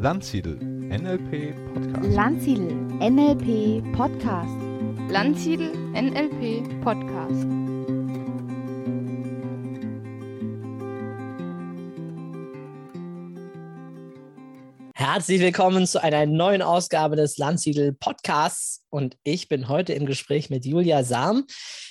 Landsiedel NLP Podcast. Landsiedel NLP Podcast. Landsiedel NLP Podcast. Herzlich willkommen zu einer neuen Ausgabe des Landsiedel Podcasts und ich bin heute im Gespräch mit Julia Sam.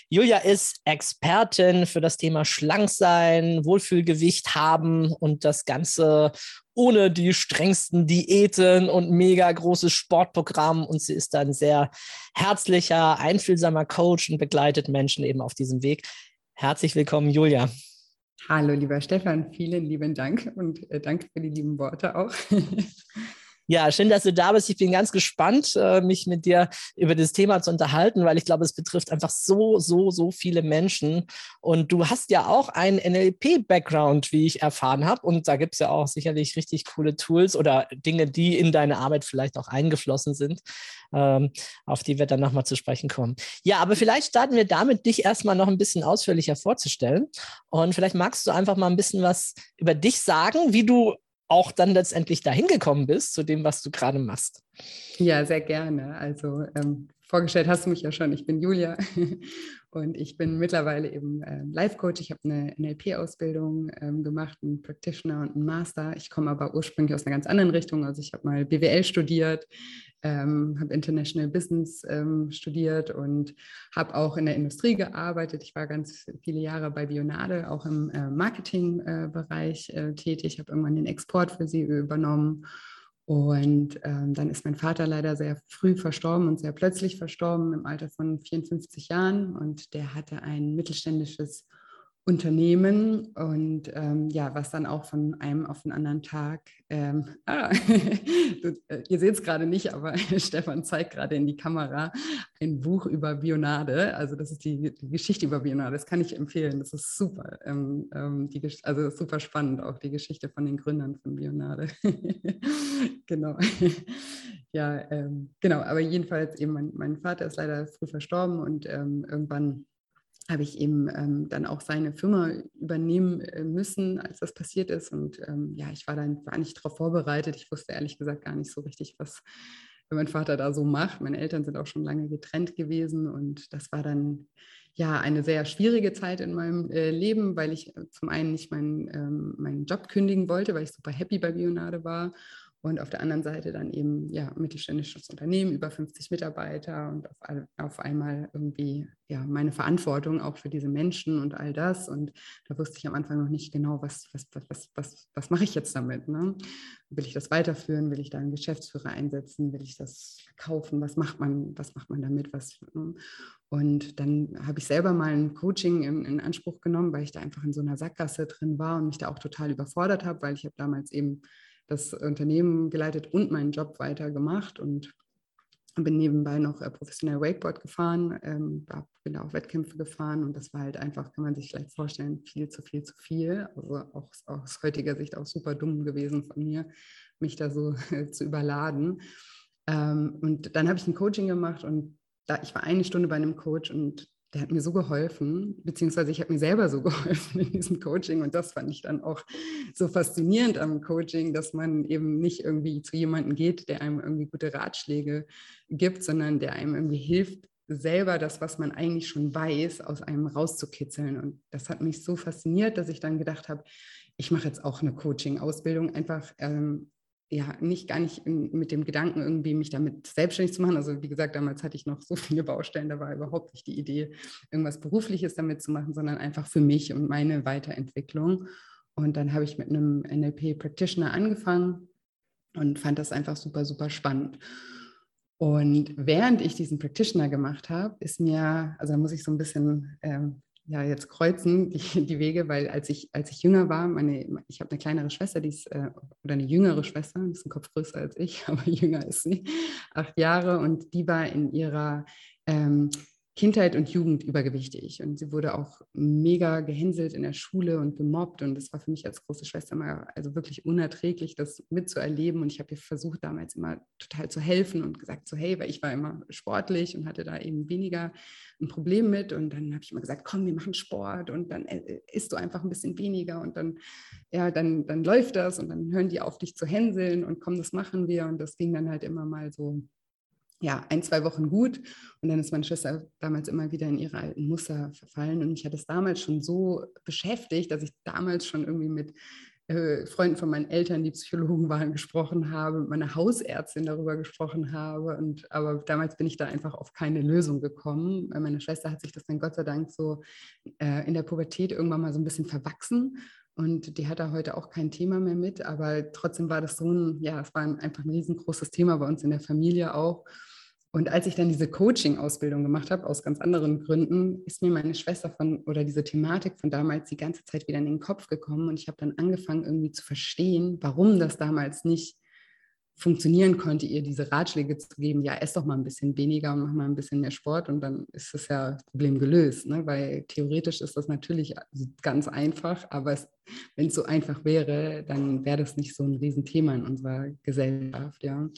Julia ist Expertin für das Thema Schlanksein, Wohlfühlgewicht haben und das Ganze ohne die strengsten Diäten und mega großes Sportprogramm. Und sie ist ein sehr herzlicher, einfühlsamer Coach und begleitet Menschen eben auf diesem Weg. Herzlich willkommen, Julia. Hallo, lieber Stefan, vielen lieben Dank und äh, danke für die lieben Worte auch. Ja, schön, dass du da bist. Ich bin ganz gespannt, äh, mich mit dir über das Thema zu unterhalten, weil ich glaube, es betrifft einfach so, so, so viele Menschen. Und du hast ja auch einen NLP-Background, wie ich erfahren habe. Und da gibt es ja auch sicherlich richtig coole Tools oder Dinge, die in deine Arbeit vielleicht auch eingeflossen sind, ähm, auf die wir dann nochmal zu sprechen kommen. Ja, aber vielleicht starten wir damit, dich erstmal noch ein bisschen ausführlicher vorzustellen. Und vielleicht magst du einfach mal ein bisschen was über dich sagen, wie du auch dann letztendlich dahin gekommen bist, zu dem, was du gerade machst. Ja, sehr gerne. Also ähm, vorgestellt hast du mich ja schon. Ich bin Julia und ich bin mittlerweile eben äh, Life-Coach. Ich habe eine NLP-Ausbildung ähm, gemacht, einen Practitioner und einen Master. Ich komme aber ursprünglich aus einer ganz anderen Richtung. Also ich habe mal BWL studiert, ähm, habe International Business ähm, studiert und habe auch in der Industrie gearbeitet. Ich war ganz viele Jahre bei Bionade, auch im äh, Marketingbereich äh, äh, tätig, habe irgendwann den Export für sie übernommen. Und ähm, dann ist mein Vater leider sehr früh verstorben und sehr plötzlich verstorben im Alter von 54 Jahren. Und der hatte ein mittelständisches Unternehmen und ähm, ja, was dann auch von einem auf den anderen Tag, ähm, ah, äh, ihr seht es gerade nicht, aber Stefan zeigt gerade in die Kamera ein Buch über Bionade. Also das ist die, die Geschichte über Bionade, das kann ich empfehlen, das ist super, ähm, ähm die, also super spannend, auch die Geschichte von den Gründern von Bionade. genau. ja, ähm, genau, aber jedenfalls eben, mein, mein, Vater ist leider früh verstorben und ähm, irgendwann habe ich eben ähm, dann auch seine Firma übernehmen äh, müssen, als das passiert ist. Und ähm, ja, ich war dann war nicht darauf vorbereitet. Ich wusste ehrlich gesagt gar nicht so richtig, was mein Vater da so macht. Meine Eltern sind auch schon lange getrennt gewesen und das war dann ja eine sehr schwierige Zeit in meinem äh, Leben, weil ich äh, zum einen nicht meinen, ähm, meinen Job kündigen wollte, weil ich super happy bei Bionade war und auf der anderen Seite dann eben ja mittelständisches Unternehmen, über 50 Mitarbeiter und auf, auf einmal irgendwie ja meine Verantwortung auch für diese Menschen und all das. Und da wusste ich am Anfang noch nicht genau, was, was, was, was, was, was mache ich jetzt damit? Ne? Will ich das weiterführen? Will ich da einen Geschäftsführer einsetzen? Will ich das verkaufen? Was macht man, was macht man damit? Was, ne? Und dann habe ich selber mal ein Coaching in, in, Anspruch genommen, weil ich da einfach in so einer Sackgasse drin war und mich da auch total überfordert habe, weil ich habe damals eben das Unternehmen geleitet und meinen Job weiter gemacht und bin nebenbei noch äh, professionell Wakeboard gefahren, ähm, bin da auch Wettkämpfe gefahren und das war halt einfach, kann man sich vielleicht vorstellen, viel zu viel zu viel. Also auch aus heutiger Sicht auch super dumm gewesen von mir, mich da so zu überladen. Ähm, und dann habe ich ein Coaching gemacht und da, ich war eine Stunde bei einem Coach und der hat mir so geholfen, beziehungsweise ich habe mir selber so geholfen in diesem Coaching und das fand ich dann auch so faszinierend am Coaching, dass man eben nicht irgendwie zu jemandem geht, der einem irgendwie gute Ratschläge gibt, sondern der einem irgendwie hilft, selber das, was man eigentlich schon weiß, aus einem rauszukitzeln. Und das hat mich so fasziniert, dass ich dann gedacht habe, ich mache jetzt auch eine Coaching-Ausbildung, einfach ähm, ja, nicht gar nicht in, mit dem Gedanken, irgendwie mich damit selbstständig zu machen. Also wie gesagt, damals hatte ich noch so viele Baustellen, da war überhaupt nicht die Idee, irgendwas Berufliches damit zu machen, sondern einfach für mich und meine Weiterentwicklung. Und dann habe ich mit einem NLP Practitioner angefangen und fand das einfach super, super spannend. Und während ich diesen Practitioner gemacht habe, ist mir, also da muss ich so ein bisschen ähm, ja jetzt kreuzen die, die Wege, weil als ich, als ich jünger war, meine, ich habe eine kleinere Schwester, die ist, äh, oder eine jüngere Schwester, die ist ein Kopf größer als ich, aber jünger ist sie, acht Jahre. Und die war in ihrer ähm, Kindheit und Jugend übergewichtig. Und sie wurde auch mega gehänselt in der Schule und gemobbt. Und das war für mich als große Schwester mal also wirklich unerträglich, das mitzuerleben. Und ich habe ihr versucht damals immer total zu helfen und gesagt so hey, weil ich war immer sportlich und hatte da eben weniger ein Problem mit. Und dann habe ich immer gesagt, komm, wir machen Sport. Und dann äh, isst du einfach ein bisschen weniger. Und dann ja, dann dann läuft das. Und dann hören die auf dich zu hänseln. Und komm, das machen wir. Und das ging dann halt immer mal so ja, ein, zwei Wochen gut. Und dann ist meine Schwester damals immer wieder in ihre alten Muster verfallen. Und mich hat es damals schon so beschäftigt, dass ich damals schon irgendwie mit äh, Freunden von meinen Eltern, die Psychologen waren, gesprochen habe, mit meiner Hausärztin darüber gesprochen habe. Und aber damals bin ich da einfach auf keine Lösung gekommen. Meine Schwester hat sich das dann Gott sei Dank so äh, in der Pubertät irgendwann mal so ein bisschen verwachsen. Und die hat da heute auch kein Thema mehr mit, aber trotzdem war das so ein, ja, es war einfach ein riesengroßes Thema bei uns in der Familie auch. Und als ich dann diese Coaching-Ausbildung gemacht habe, aus ganz anderen Gründen, ist mir meine Schwester von oder diese Thematik von damals die ganze Zeit wieder in den Kopf gekommen. Und ich habe dann angefangen, irgendwie zu verstehen, warum das damals nicht funktionieren konnte, ihr diese Ratschläge zu geben, ja, ess doch mal ein bisschen weniger und mach mal ein bisschen mehr Sport und dann ist das ja das Problem gelöst. Ne? Weil theoretisch ist das natürlich ganz einfach, aber wenn es so einfach wäre, dann wäre das nicht so ein Riesenthema in unserer Gesellschaft. Ja.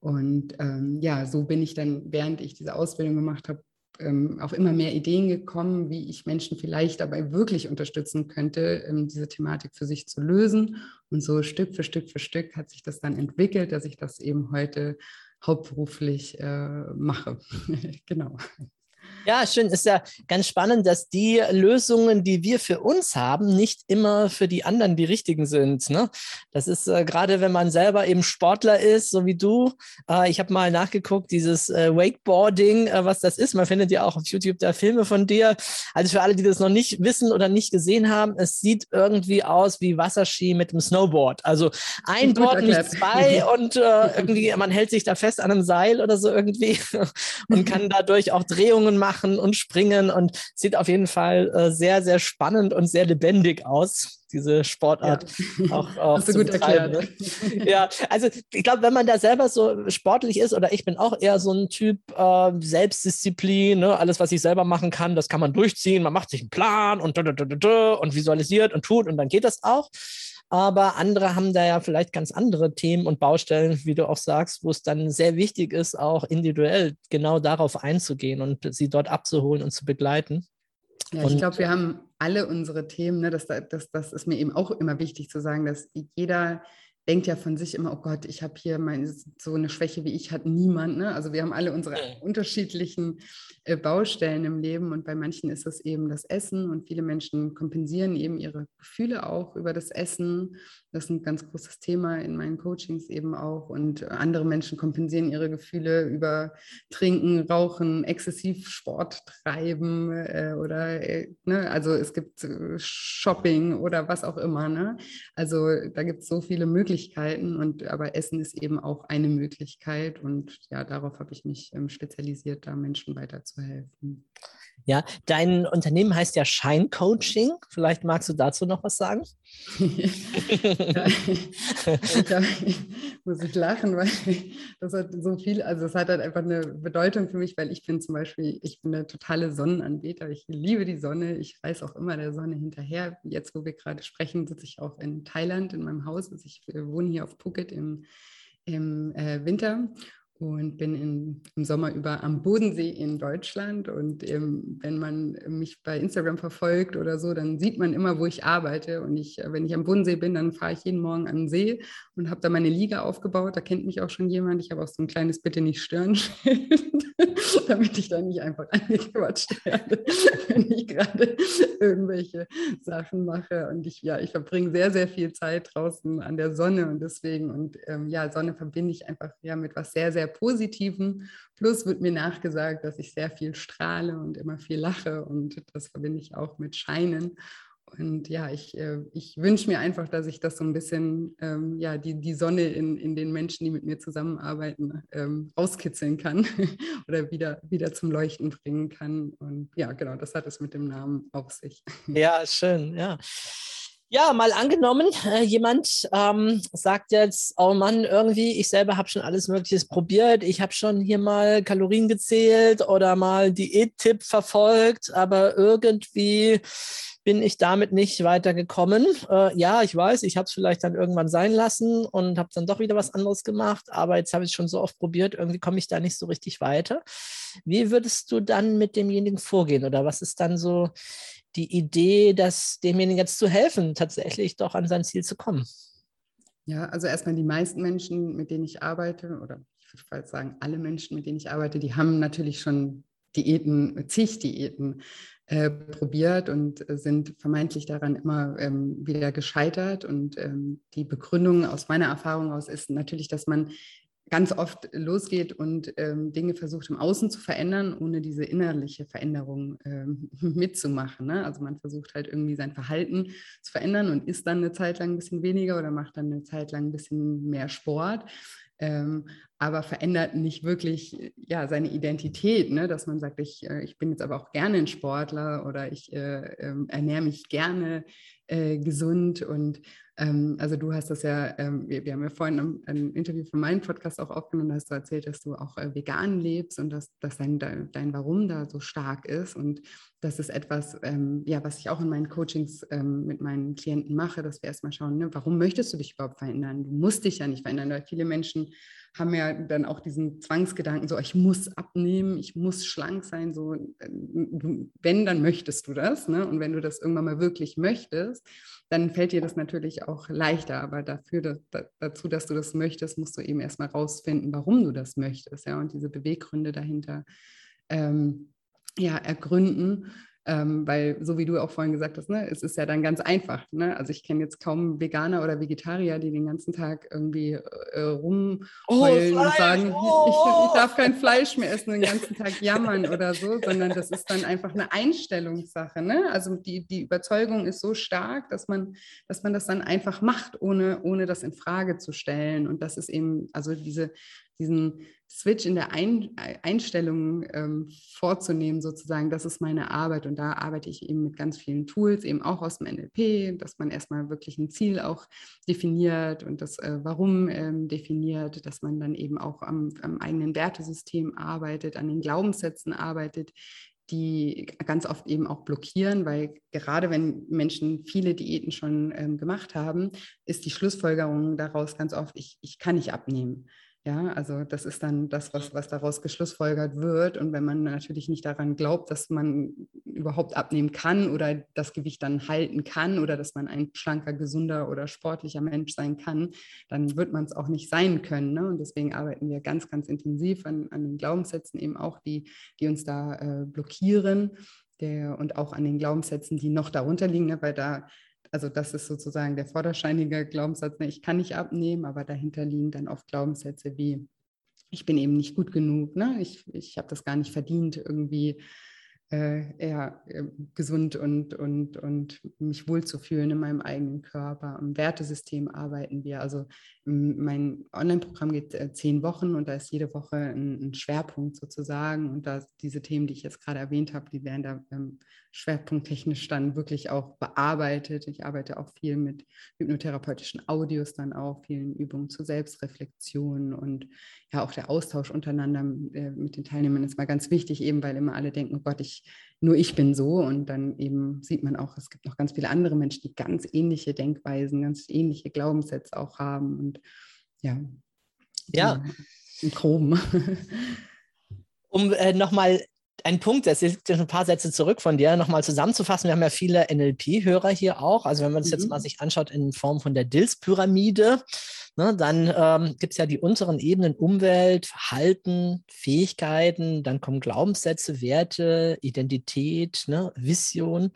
Und ähm, ja, so bin ich dann, während ich diese Ausbildung gemacht habe, ähm, auf immer mehr Ideen gekommen, wie ich Menschen vielleicht dabei wirklich unterstützen könnte, ähm, diese Thematik für sich zu lösen. Und so Stück für Stück für Stück hat sich das dann entwickelt, dass ich das eben heute hauptberuflich äh, mache. genau. Ja, schön. Ist ja ganz spannend, dass die Lösungen, die wir für uns haben, nicht immer für die anderen die richtigen sind. Ne? Das ist äh, gerade, wenn man selber eben Sportler ist, so wie du. Äh, ich habe mal nachgeguckt, dieses äh, Wakeboarding, äh, was das ist. Man findet ja auch auf YouTube da Filme von dir. Also für alle, die das noch nicht wissen oder nicht gesehen haben, es sieht irgendwie aus wie Wasserski mit dem Snowboard. Also ein Board, nicht zwei und äh, irgendwie, man hält sich da fest an einem Seil oder so irgendwie und kann dadurch auch Drehungen machen machen und springen und sieht auf jeden Fall äh, sehr, sehr spannend und sehr lebendig aus diese Sportart ja. auch, auch Hast du gut erklärt. Ne? ja, also ich glaube, wenn man da selber so sportlich ist oder ich bin auch eher so ein Typ äh, Selbstdisziplin, ne? alles, was ich selber machen kann, das kann man durchziehen. Man macht sich einen Plan und, und visualisiert und tut und dann geht das auch. Aber andere haben da ja vielleicht ganz andere Themen und Baustellen, wie du auch sagst, wo es dann sehr wichtig ist, auch individuell genau darauf einzugehen und sie dort abzuholen und zu begleiten. Ja, ich glaube, wir haben alle unsere Themen. Ne? Das, das, das ist mir eben auch immer wichtig zu sagen, dass jeder denkt ja von sich immer, oh Gott, ich habe hier meine, so eine Schwäche wie ich hat niemand. Ne? Also wir haben alle unsere unterschiedlichen äh, Baustellen im Leben und bei manchen ist es eben das Essen und viele Menschen kompensieren eben ihre Gefühle auch über das Essen. Das ist ein ganz großes Thema in meinen Coachings eben auch und andere Menschen kompensieren ihre Gefühle über Trinken, Rauchen, exzessiv Sport treiben äh, oder äh, ne? also es gibt äh, Shopping oder was auch immer. Ne? Also da gibt es so viele Möglichkeiten und aber Essen ist eben auch eine Möglichkeit und ja, darauf habe ich mich ähm, spezialisiert, da Menschen weiterzuhelfen. Ja, dein Unternehmen heißt ja Shine Coaching. Vielleicht magst du dazu noch was sagen? ja, ich muss ich lachen, weil das hat so viel, also es hat halt einfach eine Bedeutung für mich, weil ich bin zum Beispiel, ich bin eine totale Sonnenanbeter. Ich liebe die Sonne. Ich reise auch immer der Sonne hinterher. Jetzt, wo wir gerade sprechen, sitze ich auch in Thailand in meinem Haus. Also ich äh, wohne hier auf Phuket im, im äh, Winter und bin in, im Sommer über am Bodensee in Deutschland. Und ähm, wenn man mich bei Instagram verfolgt oder so, dann sieht man immer, wo ich arbeite. Und ich, äh, wenn ich am Bodensee bin, dann fahre ich jeden Morgen an den See und habe da meine Liga aufgebaut. Da kennt mich auch schon jemand. Ich habe auch so ein kleines Bitte nicht stören damit ich da nicht einfach angequatscht werde, wenn ich gerade irgendwelche Sachen mache. Und ich, ja, ich verbringe sehr, sehr viel Zeit draußen an der Sonne und deswegen, und ähm, ja, Sonne verbinde ich einfach ja mit was sehr, sehr Positivem. Plus wird mir nachgesagt, dass ich sehr viel strahle und immer viel lache und das verbinde ich auch mit Scheinen. Und ja, ich, äh, ich wünsche mir einfach, dass ich das so ein bisschen, ähm, ja, die, die Sonne in, in den Menschen, die mit mir zusammenarbeiten, ähm, rauskitzeln kann oder wieder, wieder zum Leuchten bringen kann. Und ja, genau, das hat es mit dem Namen auf sich. Ja, schön, ja. Ja, mal angenommen, äh, jemand ähm, sagt jetzt, oh Mann, irgendwie, ich selber habe schon alles Mögliche probiert. Ich habe schon hier mal Kalorien gezählt oder mal Diät-Tipp verfolgt, aber irgendwie bin ich damit nicht weitergekommen. Äh, ja, ich weiß, ich habe es vielleicht dann irgendwann sein lassen und habe dann doch wieder was anderes gemacht, aber jetzt habe ich es schon so oft probiert, irgendwie komme ich da nicht so richtig weiter. Wie würdest du dann mit demjenigen vorgehen oder was ist dann so die Idee, dass demjenigen jetzt zu helfen, tatsächlich doch an sein Ziel zu kommen? Ja, also erstmal die meisten Menschen, mit denen ich arbeite, oder ich würde fast sagen, alle Menschen, mit denen ich arbeite, die haben natürlich schon Diäten, zig Diäten äh, probiert und sind vermeintlich daran immer ähm, wieder gescheitert. Und ähm, die Begründung aus meiner Erfahrung aus ist natürlich, dass man ganz oft losgeht und ähm, Dinge versucht im Außen zu verändern, ohne diese innerliche Veränderung ähm, mitzumachen. Ne? Also man versucht halt irgendwie sein Verhalten zu verändern und isst dann eine Zeit lang ein bisschen weniger oder macht dann eine Zeit lang ein bisschen mehr Sport. Ähm, aber verändert nicht wirklich ja, seine Identität, ne? dass man sagt, ich, äh, ich bin jetzt aber auch gerne ein Sportler oder ich äh, äh, ernähre mich gerne äh, gesund und ähm, also du hast das ja, ähm, wir, wir, haben ja vorhin ein, ein, Interview für meinen Podcast auch aufgenommen, da hast du erzählt, dass du auch äh, vegan lebst und dass, dass dein, dein Warum da so stark ist. Und das ist etwas, ähm, ja, was ich auch in meinen Coachings ähm, mit meinen Klienten mache, dass wir erstmal schauen, ne, warum möchtest du dich überhaupt verändern? Du musst dich ja nicht verändern, weil viele Menschen haben ja dann auch diesen Zwangsgedanken, so ich muss abnehmen, ich muss schlank sein, so wenn, dann möchtest du das. Ne? Und wenn du das irgendwann mal wirklich möchtest, dann fällt dir das natürlich auch leichter. Aber dafür, dass, dazu, dass du das möchtest, musst du eben erstmal rausfinden, warum du das möchtest, ja, und diese Beweggründe dahinter ähm, ja, ergründen. Ähm, weil, so wie du auch vorhin gesagt hast, ne, es ist ja dann ganz einfach. Ne? Also ich kenne jetzt kaum Veganer oder Vegetarier, die den ganzen Tag irgendwie äh, rumheulen oh, und sagen, oh. ich, ich, darf kein Fleisch mehr essen und den ganzen Tag jammern oder so, sondern das ist dann einfach eine Einstellungssache. Ne? Also die, die Überzeugung ist so stark, dass man, dass man das dann einfach macht, ohne, ohne das in Frage zu stellen. Und das ist eben, also diese, diesen Switch in der Ein Einstellung ähm, vorzunehmen, sozusagen, das ist meine Arbeit. Und da arbeite ich eben mit ganz vielen Tools, eben auch aus dem NLP, dass man erstmal wirklich ein Ziel auch definiert und das äh, Warum ähm, definiert, dass man dann eben auch am, am eigenen Wertesystem arbeitet, an den Glaubenssätzen arbeitet, die ganz oft eben auch blockieren, weil gerade wenn Menschen viele Diäten schon ähm, gemacht haben, ist die Schlussfolgerung daraus ganz oft, ich, ich kann nicht abnehmen. Ja, also das ist dann das, was, was daraus geschlussfolgert wird. Und wenn man natürlich nicht daran glaubt, dass man überhaupt abnehmen kann oder das Gewicht dann halten kann oder dass man ein schlanker, gesunder oder sportlicher Mensch sein kann, dann wird man es auch nicht sein können. Ne? Und deswegen arbeiten wir ganz, ganz intensiv an, an den Glaubenssätzen eben auch, die, die uns da äh, blockieren. Der, und auch an den Glaubenssätzen, die noch darunter liegen, ne? weil da also das ist sozusagen der vorderscheinige Glaubenssatz, ne, ich kann nicht abnehmen, aber dahinter liegen dann oft Glaubenssätze wie, ich bin eben nicht gut genug, ne? ich, ich habe das gar nicht verdient, irgendwie eher äh, gesund und, und, und mich wohlzufühlen in meinem eigenen Körper. Im Wertesystem arbeiten wir. Also mein Online-Programm geht äh, zehn Wochen und da ist jede Woche ein, ein, Schwerpunkt sozusagen. Und da diese Themen, die ich jetzt gerade erwähnt habe, die werden da ähm, schwerpunkttechnisch dann wirklich auch bearbeitet. Ich arbeite auch viel mit hypnotherapeutischen Audios dann auch, vielen Übungen zur Selbstreflexion und ja auch der Austausch untereinander äh, mit den Teilnehmern ist mal ganz wichtig, eben weil immer alle denken, oh Gott, ich, nur ich bin so und dann eben sieht man auch, es gibt noch ganz viele andere Menschen, die ganz ähnliche Denkweisen, ganz ähnliche Glaubenssätze auch haben und ja. Ja. Im Groben. Um äh, nochmal ein Punkt, das ist ein paar Sätze zurück von dir, nochmal zusammenzufassen. Wir haben ja viele NLP-Hörer hier auch. Also wenn man das mhm. jetzt mal sich anschaut in Form von der Dills-Pyramide, ne, dann ähm, gibt es ja die unteren Ebenen Umwelt, Verhalten, Fähigkeiten, dann kommen Glaubenssätze, Werte, Identität, ne, Vision.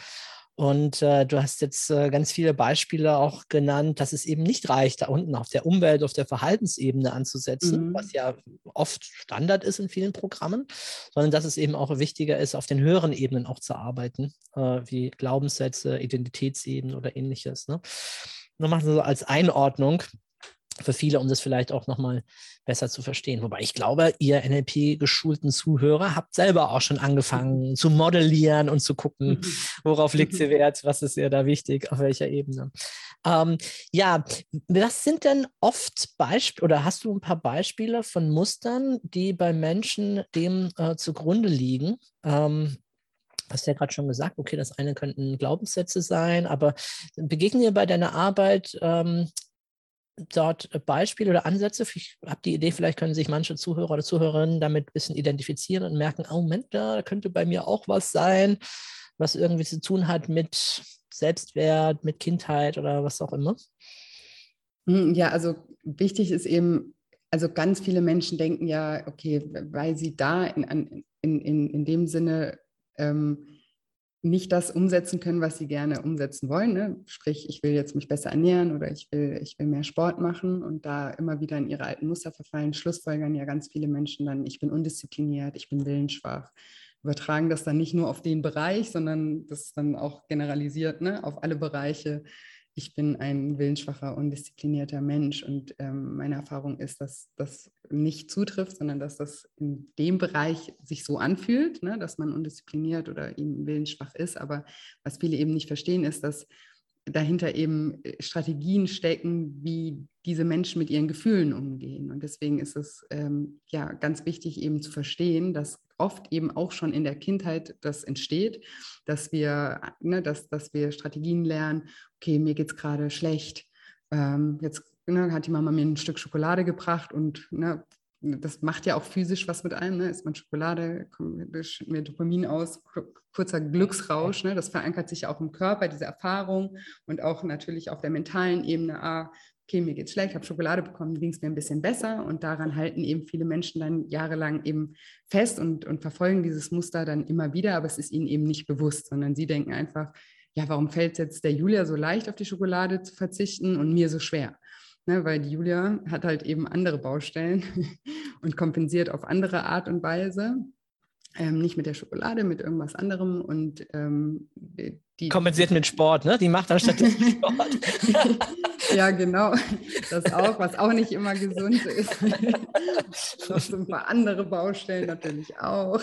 Und äh, du hast jetzt äh, ganz viele Beispiele auch genannt, dass es eben nicht reicht, da unten auf der Umwelt, auf der Verhaltensebene anzusetzen, mhm. was ja oft Standard ist in vielen Programmen, sondern dass es eben auch wichtiger ist, auf den höheren Ebenen auch zu arbeiten, äh, wie Glaubenssätze, Identitätsebenen oder ähnliches. Ne? Nur machen so als Einordnung. Für viele, um das vielleicht auch nochmal besser zu verstehen. Wobei ich glaube, ihr NLP-geschulten Zuhörer habt selber auch schon angefangen zu modellieren und zu gucken, worauf liegt sie Wert, was ist ihr da wichtig, auf welcher Ebene. Ähm, ja, was sind denn oft Beispiele oder hast du ein paar Beispiele von Mustern, die bei Menschen dem äh, zugrunde liegen? Ähm, hast ja gerade schon gesagt, okay, das eine könnten Glaubenssätze sein, aber begegnen dir bei deiner Arbeit ähm, dort Beispiele oder Ansätze? Ich habe die Idee, vielleicht können sich manche Zuhörer oder Zuhörerinnen damit ein bisschen identifizieren und merken, oh Moment, da könnte bei mir auch was sein, was irgendwie zu tun hat mit Selbstwert, mit Kindheit oder was auch immer. Hm, ja, also wichtig ist eben, also ganz viele Menschen denken ja, okay, weil sie da in, in, in, in dem Sinne ähm, nicht das umsetzen können, was sie gerne umsetzen wollen. Ne? Sprich, ich will jetzt mich besser ernähren oder ich will, ich will mehr Sport machen und da immer wieder in ihre alten Muster verfallen, schlussfolgern ja ganz viele Menschen dann, ich bin undiszipliniert, ich bin willensschwach. Übertragen das dann nicht nur auf den Bereich, sondern das dann auch generalisiert ne? auf alle Bereiche ich bin ein willensschwacher, undisziplinierter Mensch und ähm, meine Erfahrung ist, dass das nicht zutrifft, sondern dass das in dem Bereich sich so anfühlt, ne, dass man undiszipliniert oder eben willensschwach ist. Aber was viele eben nicht verstehen, ist, dass dahinter eben äh, Strategien stecken, wie diese Menschen mit ihren Gefühlen umgehen. Und deswegen ist es ähm, ja ganz wichtig, eben zu verstehen, dass oft eben auch schon in der Kindheit das entsteht, dass wir, ne, dass, dass wir Strategien lernen, okay, mir geht es gerade schlecht, ähm, jetzt ne, hat die Mama mir ein Stück Schokolade gebracht und ne, das macht ja auch physisch was mit einem. Ne? Ist man Schokolade, kommt mir Dopamin aus, kurzer Glücksrausch. Ne? Das verankert sich ja auch im Körper, diese Erfahrung und auch natürlich auf der mentalen Ebene. Ah, okay, mir geht's schlecht, ich habe Schokolade bekommen, ging es mir ein bisschen besser. Und daran halten eben viele Menschen dann jahrelang eben fest und, und verfolgen dieses Muster dann immer wieder, aber es ist ihnen eben nicht bewusst, sondern sie denken einfach, ja, warum fällt es jetzt der Julia so leicht, auf die Schokolade zu verzichten und mir so schwer? Ne, weil die Julia hat halt eben andere Baustellen und kompensiert auf andere Art und Weise. Ähm, nicht mit der Schokolade, mit irgendwas anderem. Und ähm, die kompensiert mit Sport, ne? Die macht dann stattdessen Sport. ja, genau. Das auch, was auch nicht immer gesund ist. Noch so ein paar andere Baustellen natürlich auch.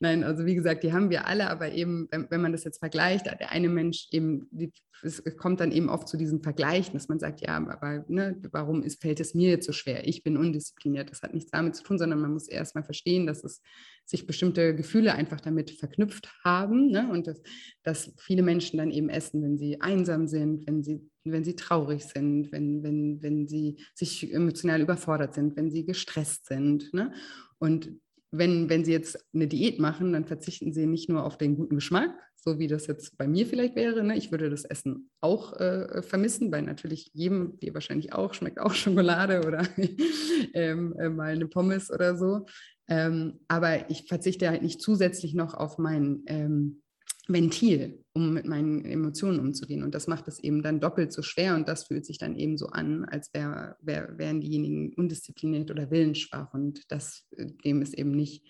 Nein, also wie gesagt, die haben wir alle, aber eben, wenn, wenn man das jetzt vergleicht, der eine Mensch eben, die, es kommt dann eben oft zu diesem Vergleichen, dass man sagt, ja, aber ne, warum ist, fällt es mir jetzt so schwer? Ich bin undiszipliniert. Das hat nichts damit zu tun, sondern man muss erst mal verstehen, dass es sich bestimmte Gefühle einfach damit verknüpft haben ne? und dass, dass viele Menschen dann eben essen, wenn sie einsam sind, wenn sie, wenn sie traurig sind, wenn, wenn, wenn sie sich emotional überfordert sind, wenn sie gestresst sind. Ne? Und wenn, wenn sie jetzt eine Diät machen, dann verzichten sie nicht nur auf den guten Geschmack, so wie das jetzt bei mir vielleicht wäre. Ne? Ich würde das Essen auch äh, vermissen, weil natürlich jedem, dir wahrscheinlich auch, schmeckt auch Schokolade oder ähm, äh, mal eine Pommes oder so. Ähm, aber ich verzichte halt nicht zusätzlich noch auf mein ähm, Ventil, um mit meinen Emotionen umzugehen. Und das macht es eben dann doppelt so schwer und das fühlt sich dann eben so an, als wär, wär, wären diejenigen undiszipliniert oder willensschwach. Und das, äh, dem ist eben nicht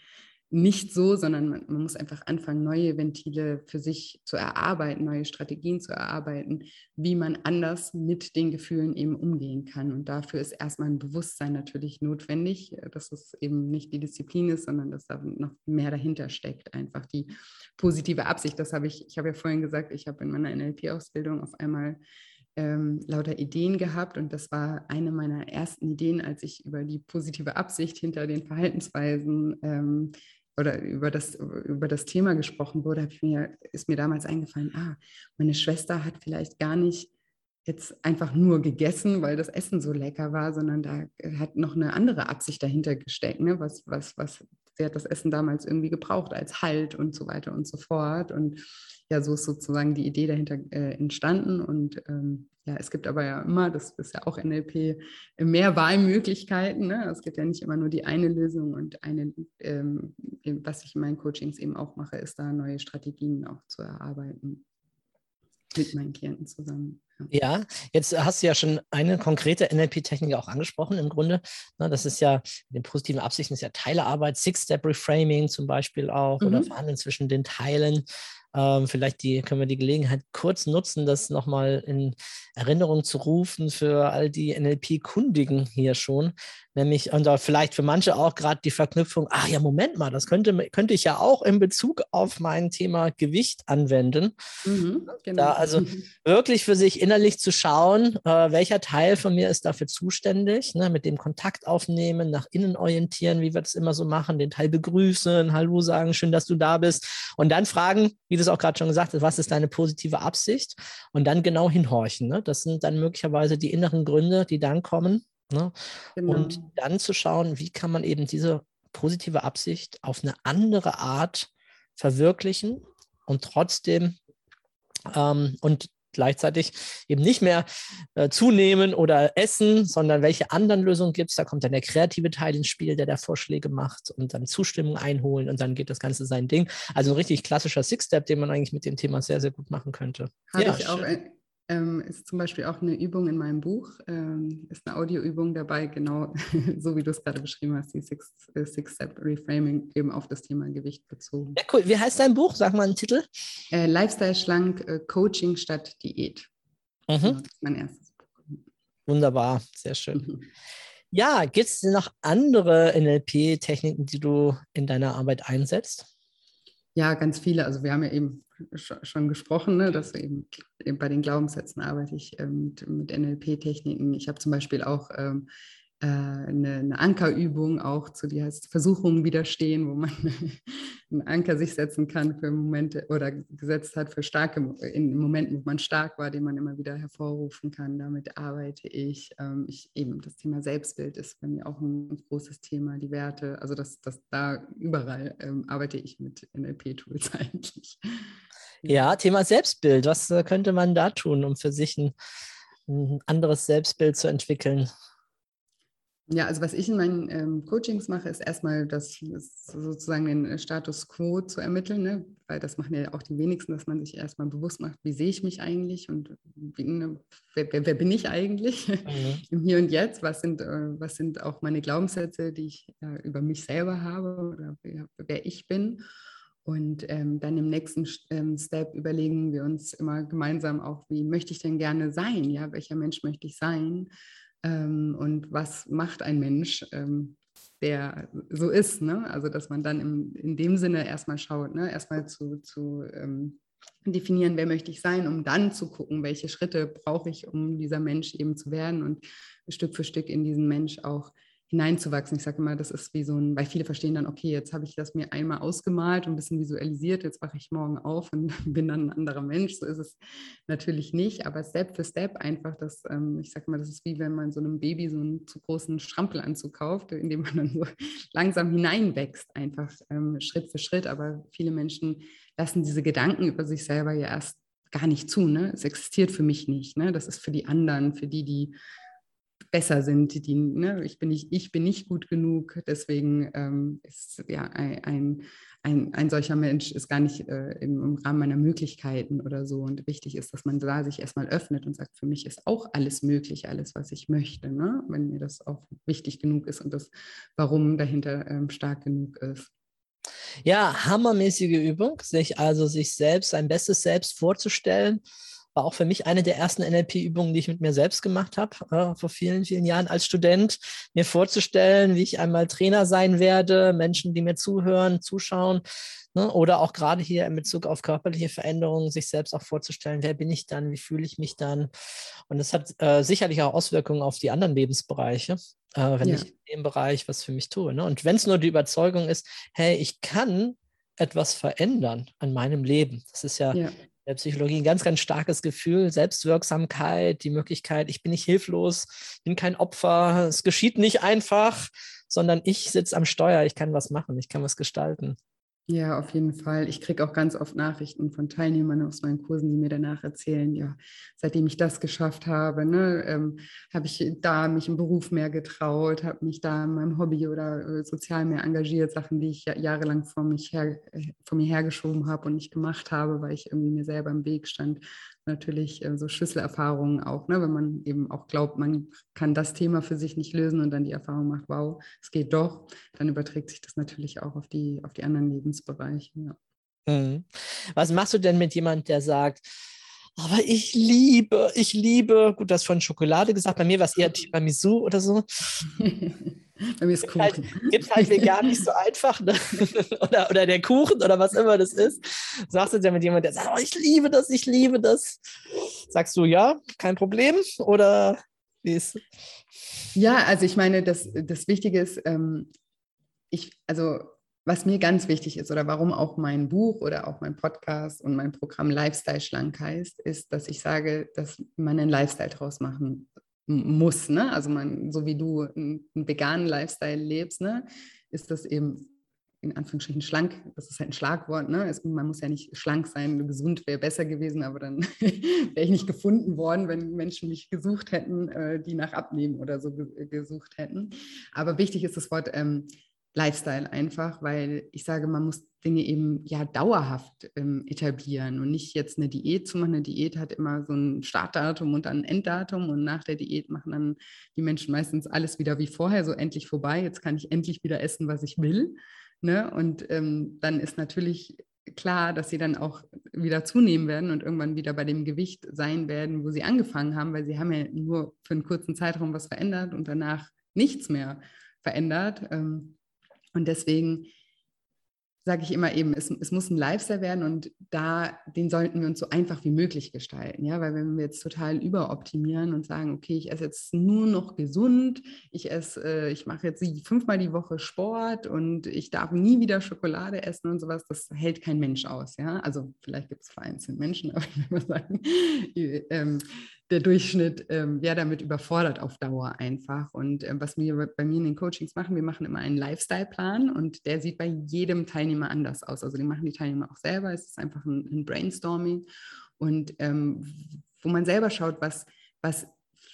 nicht so, sondern man, man, muss einfach anfangen, neue Ventile für sich zu erarbeiten, neue Strategien zu erarbeiten, wie man anders mit den Gefühlen eben umgehen kann. Und dafür ist erstmal ein Bewusstsein natürlich notwendig, dass es eben nicht die Disziplin ist, sondern dass da noch mehr dahinter steckt. Einfach die positive Absicht. Das habe ich, ich habe ja vorhin gesagt, ich habe in meiner NLP-Ausbildung auf einmal ähm, lauter Ideen gehabt und das war eine meiner ersten Ideen, als ich über die positive Absicht hinter den Verhaltensweisen ähm, oder über das, über das Thema gesprochen wurde, mir, ist mir damals eingefallen, ah, meine Schwester hat vielleicht gar nicht jetzt einfach nur gegessen, weil das Essen so lecker war, sondern da hat noch eine andere Absicht dahinter gesteckt. Ne? Was, was, was, sie hat das Essen damals irgendwie gebraucht als Halt und so weiter und so fort. Und ja, so ist sozusagen die Idee dahinter äh, entstanden. Und ähm, ja, es gibt aber ja immer, das ist ja auch NLP, mehr Wahlmöglichkeiten. Ne? Es gibt ja nicht immer nur die eine Lösung und eine, ähm, was ich in meinen Coachings eben auch mache, ist da neue Strategien auch zu erarbeiten mit meinen Klienten zusammen. Ja, jetzt hast du ja schon eine konkrete NLP-Technik auch angesprochen im Grunde. Ne, das ist ja, den positiven Absichten ist ja Teilearbeit, Six-Step-Reframing zum Beispiel auch oder Mhm. Verhandeln zwischen den Teilen. Ähm, vielleicht die, können wir die Gelegenheit kurz nutzen, das nochmal in Erinnerung zu rufen für all die NLP-Kundigen hier schon. Nämlich, und vielleicht für manche auch gerade die Verknüpfung, ach ja, Moment mal, das könnte, könnte ich ja auch in Bezug auf mein Thema Gewicht anwenden. Mhm, Da also wirklich für sich innerlich zu schauen, äh, welcher Teil von mir ist dafür zuständig, ne, mit dem Kontakt aufnehmen, nach innen orientieren, wie wir das immer so machen, den Teil begrüßen, Hallo sagen, schön, dass du da bist und dann fragen, wie du es auch gerade schon gesagt hast, was ist deine positive Absicht und dann genau hinhorchen. Ne? Das sind dann möglicherweise die inneren Gründe, die dann kommen. Ne? genau. Und dann zu schauen, wie kann man eben diese positive Absicht auf eine andere Art verwirklichen und trotzdem ähm, und gleichzeitig eben nicht mehr äh, zunehmen oder essen, sondern welche anderen Lösungen gibt es. Da kommt dann der kreative Teil ins Spiel, der da Vorschläge macht und dann Zustimmung einholen und dann geht das Ganze sein Ding. Also ein richtig klassischer Six-Step, den man eigentlich mit dem Thema sehr, sehr gut machen könnte. Habe Ja, ich auch, schön. äh, ähm, ist zum Beispiel auch eine Übung in meinem Buch, ähm, ist eine Audioübung dabei, genau so wie du es gerade beschrieben hast, die Six, äh, Six-Step Reframing eben auf das Thema Gewicht bezogen. Ja, cool. Wie heißt dein Buch? Sag mal einen Titel. Äh, Lifestyle schlank, äh, Coaching statt Diät. Mhm. Genau, das ist mein erstes Buch. Wunderbar, sehr schön. Mhm. Ja, gibt es noch andere NLP-Techniken, die du in deiner Arbeit einsetzt? Ja, ganz viele. Also wir haben ja eben schon gesprochen, ne, dass eben bei den Glaubenssätzen arbeite ich ähm, mit, mit NLP-Techniken. Ich habe zum Beispiel auch ähm, äh, eine, eine Ankerübung auch zu, die heißt Versuchungen widerstehen, wo man einen Anker sich setzen kann für Momente oder gesetzt hat für starke, in Momenten, wo man stark war, den man immer wieder hervorrufen kann. Damit arbeite ich. Ähm, ich eben das Thema Selbstbild ist bei mir auch ein großes Thema, die Werte. Also das, das da überall ähm, arbeite ich mit NLP-Tools eigentlich. Ja, Thema Selbstbild. Was äh, könnte man da tun, um für sich ein, ein anderes Selbstbild zu entwickeln? Ja, also was ich in meinen ähm, Coachings mache, ist erstmal das, das sozusagen den Status quo zu ermitteln, ne? weil das machen ja auch die wenigsten, dass man sich erstmal bewusst macht, wie sehe ich mich eigentlich und wie, ne, wer, wer, wer bin ich eigentlich im Hier und Jetzt, was sind, äh, was sind auch meine Glaubenssätze, die ich ja, über mich selber habe oder wer, wer ich bin. Und ähm, dann im nächsten ähm, Step überlegen wir uns immer gemeinsam auch, wie möchte ich denn gerne sein? Ja, welcher Mensch möchte ich sein? Ähm, und was macht ein Mensch, ähm, der so ist? Ne? Also, dass man dann im, in dem Sinne erstmal schaut, ne? erstmal zu, zu ähm, definieren, wer möchte ich sein, um dann zu gucken, welche Schritte brauche ich, um dieser Mensch eben zu werden und Stück für Stück in diesen Mensch auch hineinzuwachsen. Ich sage immer, das ist wie so ein, weil viele verstehen dann, okay, jetzt habe ich das mir einmal ausgemalt und ein bisschen visualisiert, jetzt wache ich morgen auf und bin dann ein anderer Mensch. So ist es natürlich nicht, aber Step für Step einfach, das, ähm, ich sage immer, das ist wie wenn man so einem Baby so einen zu großen Strampelanzug kauft, in dem man dann so langsam hineinwächst, einfach ähm, Schritt für Schritt. Aber viele Menschen lassen diese Gedanken über sich selber ja erst gar nicht zu. Ne? Es existiert für mich nicht. Ne? Das ist für die anderen, für die, die besser sind, die, ne, ich, bin nicht, ich bin nicht gut genug, deswegen ähm, ist ja ein, ein, ein, ein, solcher Mensch ist gar nicht äh, im, im, Rahmen meiner Möglichkeiten oder so. Und wichtig ist, dass man da sich erstmal öffnet und sagt, für mich ist auch alles möglich, alles, was ich möchte, ne? wenn mir das auch wichtig genug ist und das Warum dahinter ähm, stark genug ist. Ja, hammermäßige Übung, sich also sich selbst, sein bestes Selbst vorzustellen war auch für mich eine der ersten NLP-Übungen, die ich mit mir selbst gemacht habe, äh, vor vielen, vielen Jahren als Student, mir vorzustellen, wie ich einmal Trainer sein werde, Menschen, die mir zuhören, zuschauen, ne? oder auch gerade hier in Bezug auf körperliche Veränderungen, sich selbst auch vorzustellen, wer bin ich dann, wie fühle ich mich dann. Und das hat äh, sicherlich auch Auswirkungen auf die anderen Lebensbereiche, äh, wenn ja. ich in dem Bereich was für mich tue. Ne? Und wenn es nur die Überzeugung ist, hey, ich kann etwas verändern an meinem Leben. Das ist ja, ja der Psychologie ein ganz, ganz starkes Gefühl, Selbstwirksamkeit, die Möglichkeit, ich bin nicht hilflos, bin kein Opfer, es geschieht nicht einfach, sondern ich sitze am Steuer, ich kann was machen, ich kann was gestalten. Ja, auf jeden Fall. Ich kriege auch ganz oft Nachrichten von Teilnehmern aus meinen Kursen, die mir danach erzählen, ja, seitdem ich das geschafft habe, ne, ähm, habe ich da mich im Beruf mehr getraut, habe mich da in meinem Hobby oder äh, sozial mehr engagiert, Sachen, die ich ja, jahrelang vor, mich her, äh, vor mir hergeschoben habe und nicht gemacht habe, weil ich irgendwie mir selber im Weg stand. Natürlich äh, so Schlüsselerfahrungen auch, ne? wenn man eben auch glaubt, man kann das Thema für sich nicht lösen und dann die Erfahrung macht, wow, es geht doch, dann überträgt sich das natürlich auch auf die, auf die anderen Lebensbereiche. Ja. Mhm. Was machst du denn mit jemandem, der sagt, aber ich liebe, ich liebe, gut, du hast von Schokolade gesagt, bei mir war es eher Tiramisu oder so. bei mir ist Kuchen. Halt, gibt halt vegan nicht so einfach, ne? oder, oder der Kuchen oder was immer das ist. Sagst du denn mit jemandem, der sagt, oh, ich liebe das, ich liebe das. Sagst du, ja, kein Problem? Oder wie ist Ja, also ich meine, das, das Wichtige ist, ähm, ich, also was mir ganz wichtig ist oder warum auch mein Buch oder auch mein Podcast und mein Programm Lifestyle schlank heißt, ist, dass ich sage, dass man einen Lifestyle draus machen muss. Ne? Also man, so wie du einen, veganen Lifestyle lebst, ne, ist das eben in Anführungsstrichen schlank, das ist halt ein Schlagwort, ne? Es, man muss ja nicht schlank sein, gesund wäre besser gewesen, aber dann wäre ich nicht gefunden worden, wenn Menschen mich gesucht hätten, äh, die nach Abnehmen oder so gesucht hätten. Aber wichtig ist das Wort ähm, Lifestyle einfach, weil ich sage, man muss Dinge eben ja dauerhaft ähm, etablieren und nicht jetzt eine Diät zu machen. Eine Diät hat immer so ein Startdatum und dann ein Enddatum und nach der Diät machen dann die Menschen meistens alles wieder wie vorher, so endlich vorbei. Jetzt kann ich endlich wieder essen, was ich will. Ne? Und ähm, dann ist natürlich klar, dass sie dann auch wieder zunehmen werden und irgendwann wieder bei dem Gewicht sein werden, wo sie angefangen haben, weil sie haben ja nur für einen kurzen Zeitraum was verändert und danach nichts mehr verändert. Ähm, und deswegen sage ich immer eben, es, es, muss ein Lifestyle werden und da, den sollten wir uns so einfach wie möglich gestalten, ja, weil wenn wir jetzt total überoptimieren und sagen, okay, ich esse jetzt nur noch gesund, ich esse, äh, ich mache jetzt fünfmal die Woche Sport und ich darf nie wieder Schokolade essen und sowas, das hält kein Mensch aus, ja, also vielleicht gibt es vereinzelt Menschen, aber ich würde mal sagen, ähm, der Durchschnitt ähm, ja damit überfordert auf Dauer einfach. Und ähm, was wir bei mir in den Coachings machen, wir machen immer einen Lifestyle-Plan und der sieht bei jedem Teilnehmer anders aus. Also den machen die Teilnehmer auch selber. Es ist einfach ein, ein Brainstorming und ähm, wo man selber schaut, was, was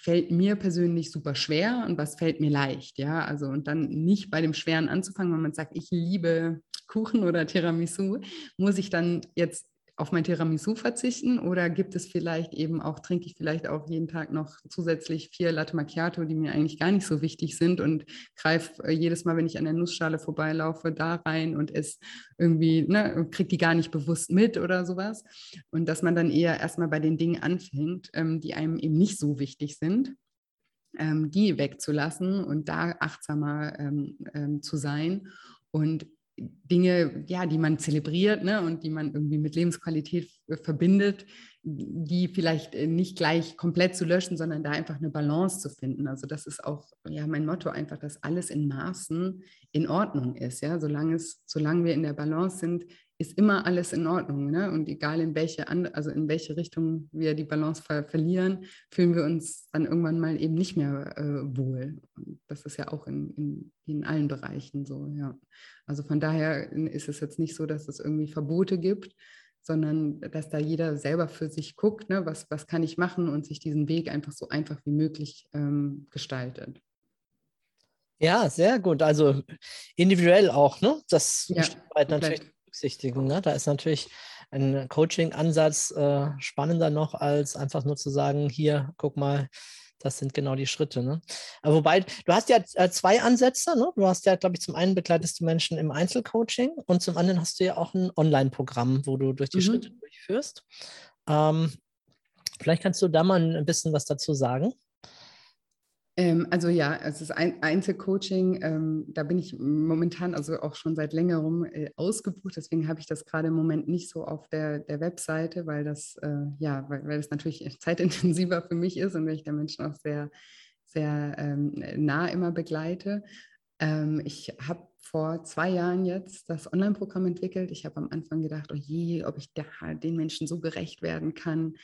fällt mir persönlich super schwer und was fällt mir leicht, ja, also und dann nicht bei dem Schweren anzufangen, wenn man sagt, ich liebe Kuchen oder Tiramisu, muss ich dann jetzt auf mein Tiramisu verzichten oder gibt es vielleicht eben auch, trinke ich vielleicht auch jeden Tag noch zusätzlich vier Latte Macchiato, die mir eigentlich gar nicht so wichtig sind und greife äh, jedes Mal, wenn ich an der Nussschale vorbeilaufe, da rein und es irgendwie, ne, kriege die gar nicht bewusst mit oder sowas. Und dass man dann eher erstmal bei den Dingen anfängt, ähm, die einem eben nicht so wichtig sind. Ähm, die wegzulassen und da achtsamer ähm, ähm zu sein und Dinge, ja, die man zelebriert ne, und die man irgendwie mit Lebensqualität verbindet, die vielleicht äh, nicht gleich komplett zu löschen, sondern da einfach eine Balance zu finden. Also das ist auch ja mein Motto einfach, dass alles in Maßen in Ordnung ist. Ja, solange es, solange wir in der Balance sind, ist immer alles in Ordnung. Ne? Und egal in welche, also in welche Richtung wir die Balance ver verlieren, fühlen wir uns dann irgendwann mal eben nicht mehr äh, wohl. Und das ist ja auch in, in, in allen Bereichen so, ja. Also von daher ist es jetzt nicht so, dass es irgendwie Verbote gibt, sondern dass da jeder selber für sich guckt, ne, was, was kann ich machen und sich diesen Weg einfach so einfach wie möglich ähm, gestaltet. Ja, sehr gut. Also individuell auch, ne? Das ja, natürlich berücksichtigen. Ne? Da ist natürlich ein Coaching-Ansatz äh, spannender noch, als einfach nur zu sagen, hier, guck mal, das sind genau die Schritte. Ne? Aber wobei, du hast ja äh, zwei Ansätze. Ne? Du hast ja, glaube ich, zum einen begleitest du Menschen im Einzelcoaching und zum anderen hast du ja auch ein Online-Programm, wo du durch die mhm. Schritte durchführst. Ähm, vielleicht kannst du da mal ein bisschen was dazu sagen. Ähm, also ja, es ist ein Einzelcoaching. Ähm, da bin ich momentan also auch schon seit längerem äh, ausgebucht. Deswegen habe ich das gerade im Moment nicht so auf der, der Webseite, weil das äh, ja, weil, weil das natürlich zeitintensiver für mich ist und weil ich der Menschen auch sehr, sehr ähm, nah immer begleite. Ähm, ich habe vor zwei Jahren jetzt das Online-Programm entwickelt. Ich habe am Anfang gedacht, oh je, ob ich da, den Menschen so gerecht werden kann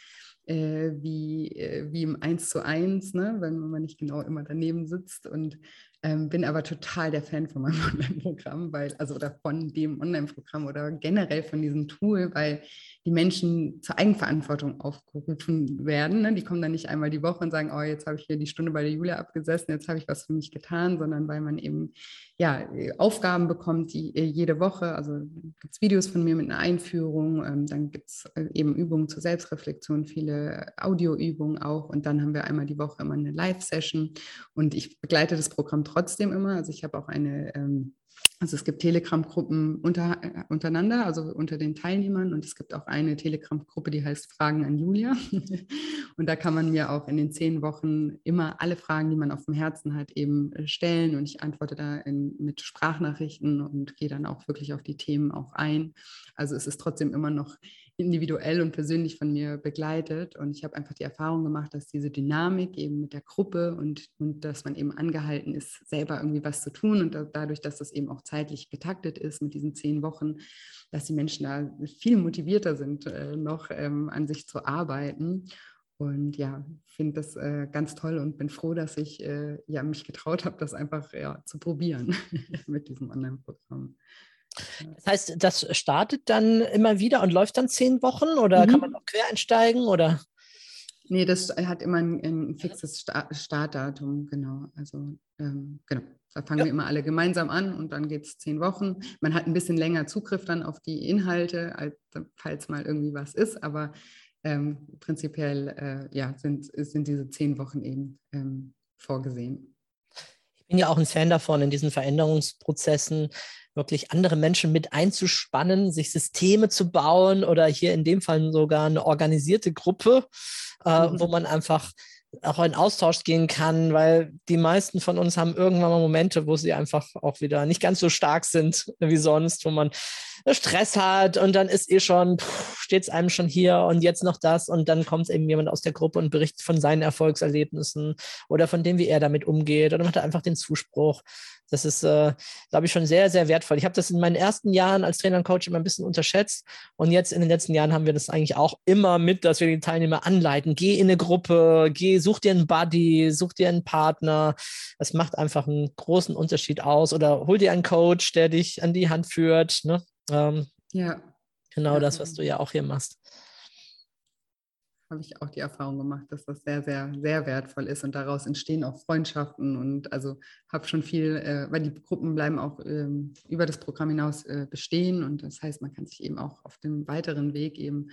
äh, wie, äh, wie im Eins zu eins, ne? wenn man nicht genau immer daneben sitzt. Und ähm, bin aber total der Fan von meinem Online-Programm, weil, also oder von dem Online-Programm oder generell von diesem Tool, weil die Menschen zur Eigenverantwortung aufgerufen werden. Ne? Die kommen dann nicht einmal die Woche und sagen, oh, jetzt habe ich hier die Stunde bei der Julia abgesessen, jetzt habe ich was für mich getan, sondern weil man eben ja, auf Aufgaben bekommt, die jede Woche. Also gibt es Videos von mir mit einer Einführung, ähm, dann gibt es äh, eben Übungen zur Selbstreflexion, viele Audioübungen auch. Und dann haben wir einmal die Woche immer eine Live-Session. Und ich begleite das Programm trotzdem immer. Also ich habe auch eine ähm, also es gibt Telegram-Gruppen unter, äh, untereinander, also unter den Teilnehmern. Und es gibt auch eine Telegram-Gruppe, die heißt Fragen an Julia. und da kann man mir auch in den zehn Wochen immer alle Fragen, die man auf dem Herzen hat, eben äh, stellen. Und ich antworte da in, mit Sprachnachrichten und gehe dann auch wirklich auf die Themen auch ein. Also es ist trotzdem immer noch individuell und persönlich von mir begleitet. Und ich habe einfach die Erfahrung gemacht, dass diese Dynamik eben mit der Gruppe und, und dass man eben angehalten ist, selber irgendwie was zu tun und da, dadurch, dass das eben auch zeitlich getaktet ist mit diesen zehn Wochen, dass die Menschen da viel motivierter sind, äh, noch ähm, an sich zu arbeiten. Und ja, finde das äh, ganz toll und bin froh, dass ich äh, ja, mich getraut habe, das einfach ja, zu probieren mit diesem Online-Programm. Das heißt, das startet dann immer wieder und läuft dann zehn Wochen oder mhm. kann man auch quer einsteigen oder? Nee, das hat immer ein, ein fixes Startdatum, genau. Also ähm, genau. Da fangen ja. wir immer alle gemeinsam an und dann geht es zehn Wochen. Man hat ein bisschen länger Zugriff dann auf die Inhalte, als, falls mal irgendwie was ist, aber ähm, prinzipiell äh, ja, sind, sind diese zehn Wochen eben ähm, vorgesehen. Ich bin ja auch ein Fan davon, in diesen Veränderungsprozessen wirklich andere Menschen mit einzuspannen, sich Systeme zu bauen oder hier in dem Fall sogar eine organisierte Gruppe, äh, mhm. wo man einfach auch in Austausch gehen kann, weil die meisten von uns haben irgendwann mal Momente, wo sie einfach auch wieder nicht ganz so stark sind wie sonst, wo man Stress hat und dann ist eh schon, steht es einem schon hier und jetzt noch das und dann kommt eben jemand aus der Gruppe und berichtet von seinen Erfolgserlebnissen oder von dem, wie er damit umgeht oder man hat einfach den Zuspruch. Das ist, äh, glaube ich, schon sehr, sehr wertvoll. Ich habe das in meinen ersten Jahren als Trainer und Coach immer ein bisschen unterschätzt und jetzt in den letzten Jahren haben wir das eigentlich auch immer mit, dass wir die Teilnehmer anleiten. Geh in eine Gruppe, geh, such dir einen Buddy, such dir einen Partner. Das macht einfach einen großen Unterschied aus oder hol dir einen Coach, der dich an die Hand führt. Ne? Ähm, ja. Genau ja. das, was du ja auch hier machst. Habe ich auch die Erfahrung gemacht, dass das sehr, sehr, sehr wertvoll ist und daraus entstehen auch Freundschaften und also habe schon viel, äh, weil die Gruppen bleiben auch ähm, über das Programm hinaus äh, bestehen und das heißt, man kann sich eben auch auf dem weiteren Weg eben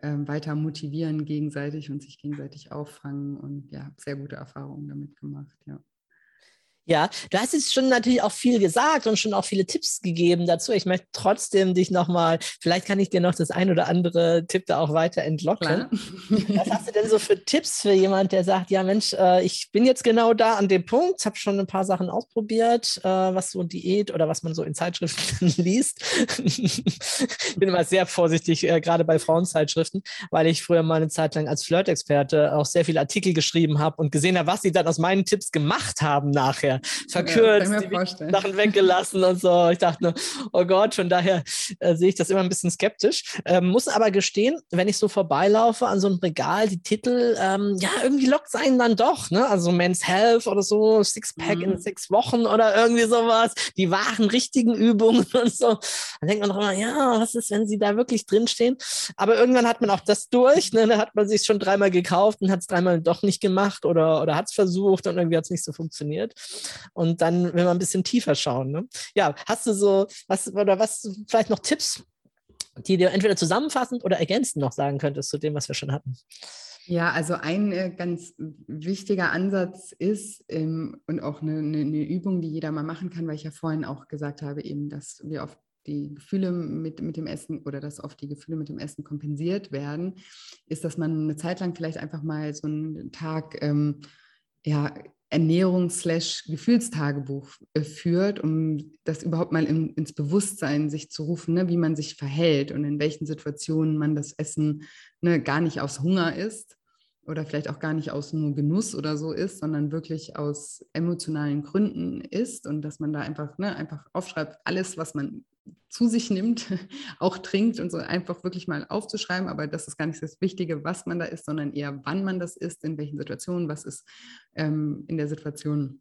ähm, weiter motivieren gegenseitig und sich gegenseitig auffangen und ja, sehr gute Erfahrungen damit gemacht, ja. Ja, du hast jetzt schon natürlich auch viel gesagt und schon auch viele Tipps gegeben dazu. Ich möchte trotzdem dich nochmal, vielleicht kann ich dir noch das ein oder andere Tipp da auch weiter entlocken. Was hast du denn so für Tipps für jemand, der sagt, ja Mensch, äh, ich bin jetzt genau da an dem Punkt, habe schon ein paar Sachen ausprobiert, äh, was so Diät oder was man so in Zeitschriften liest. ich bin immer sehr vorsichtig, äh, gerade bei Frauenzeitschriften, weil ich früher mal eine Zeit lang als Flirt-Experte auch sehr viele Artikel geschrieben habe und gesehen habe, was sie dann aus meinen Tipps gemacht haben nachher verkürzt, ja, Sachen weggelassen und so. Ich dachte nur, oh Gott, von daher äh, sehe ich das immer ein bisschen skeptisch. Ähm, muss aber gestehen, wenn ich so vorbeilaufe an so einem Regal, die Titel, ähm, ja, irgendwie lockt es einen dann doch, ne? Also Men's Health oder so, Sixpack mhm. in sechs Wochen oder irgendwie sowas, die wahren, richtigen Übungen und so. Dann denkt man doch immer, ja, was ist, wenn sie da wirklich drinstehen? Aber irgendwann hat man auch das durch, ne? Da hat man sich schon dreimal gekauft und hat es dreimal doch nicht gemacht oder, oder hat es versucht und irgendwie hat es nicht so funktioniert. Und dann will man ein bisschen tiefer schauen. Ne? Ja, hast du so, was oder was, vielleicht noch Tipps, die dir entweder zusammenfassend oder ergänzend noch sagen könntest zu dem, was wir schon hatten? Ja, also ein äh, ganz wichtiger Ansatz ist ähm, und auch eine, eine, eine, Übung, die jeder mal machen kann, weil ich ja vorhin auch gesagt habe, eben, dass wir oft die Gefühle mit, mit dem Essen oder dass oft die Gefühle mit dem Essen kompensiert werden, ist, dass man eine Zeit lang vielleicht einfach mal so einen Tag ähm, ja, Ernährungs-Gefühlstagebuch äh, führt, um das überhaupt mal in, ins Bewusstsein sich zu rufen, ne, wie man sich verhält und in welchen Situationen man das Essen ne, gar nicht aus Hunger isst oder vielleicht auch gar nicht aus nur Genuss oder so ist, sondern wirklich aus emotionalen Gründen ist und dass man da einfach, ne, einfach aufschreibt, alles, was man zu sich nimmt, auch trinkt und so einfach wirklich mal aufzuschreiben. Aber das ist gar nicht das Wichtige, was man da isst, sondern eher, wann man das isst, in welchen Situationen, was ist ähm, in der Situation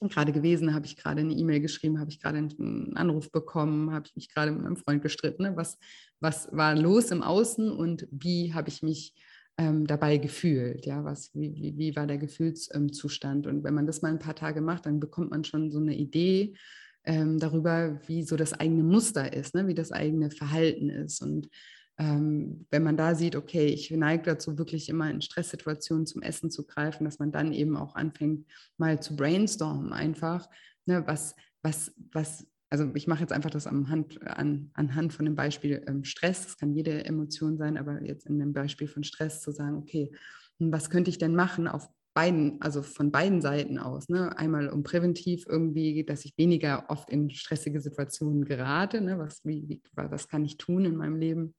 gerade gewesen, habe ich gerade eine E-Mail geschrieben, habe ich gerade einen Anruf bekommen, habe ich mich gerade mit meinem Freund gestritten, ne? was, was war los im Außen und wie habe ich mich ähm, dabei gefühlt, ja, was, wie, wie, wie war der Gefühlszustand? Und wenn man das mal ein paar Tage macht, dann bekommt man schon so eine Idee, ähm, darüber, wie so das eigene Muster ist, ne? wie das eigene Verhalten ist. Und ähm, wenn man da sieht, okay, ich neige dazu, wirklich immer in Stresssituationen zum Essen zu greifen, dass man dann eben auch anfängt, mal zu brainstormen, einfach, ne, was, was, was, also ich mache jetzt einfach das anhand, an, anhand von dem Beispiel ähm, Stress, das kann jede Emotion sein, aber jetzt in dem Beispiel von Stress zu sagen, okay, hm, was könnte ich denn machen auf beiden, also von beiden Seiten aus. Ne? Einmal um präventiv irgendwie, dass ich weniger oft in stressige Situationen gerate. Ne? Was, wie, was kann ich tun in meinem Leben?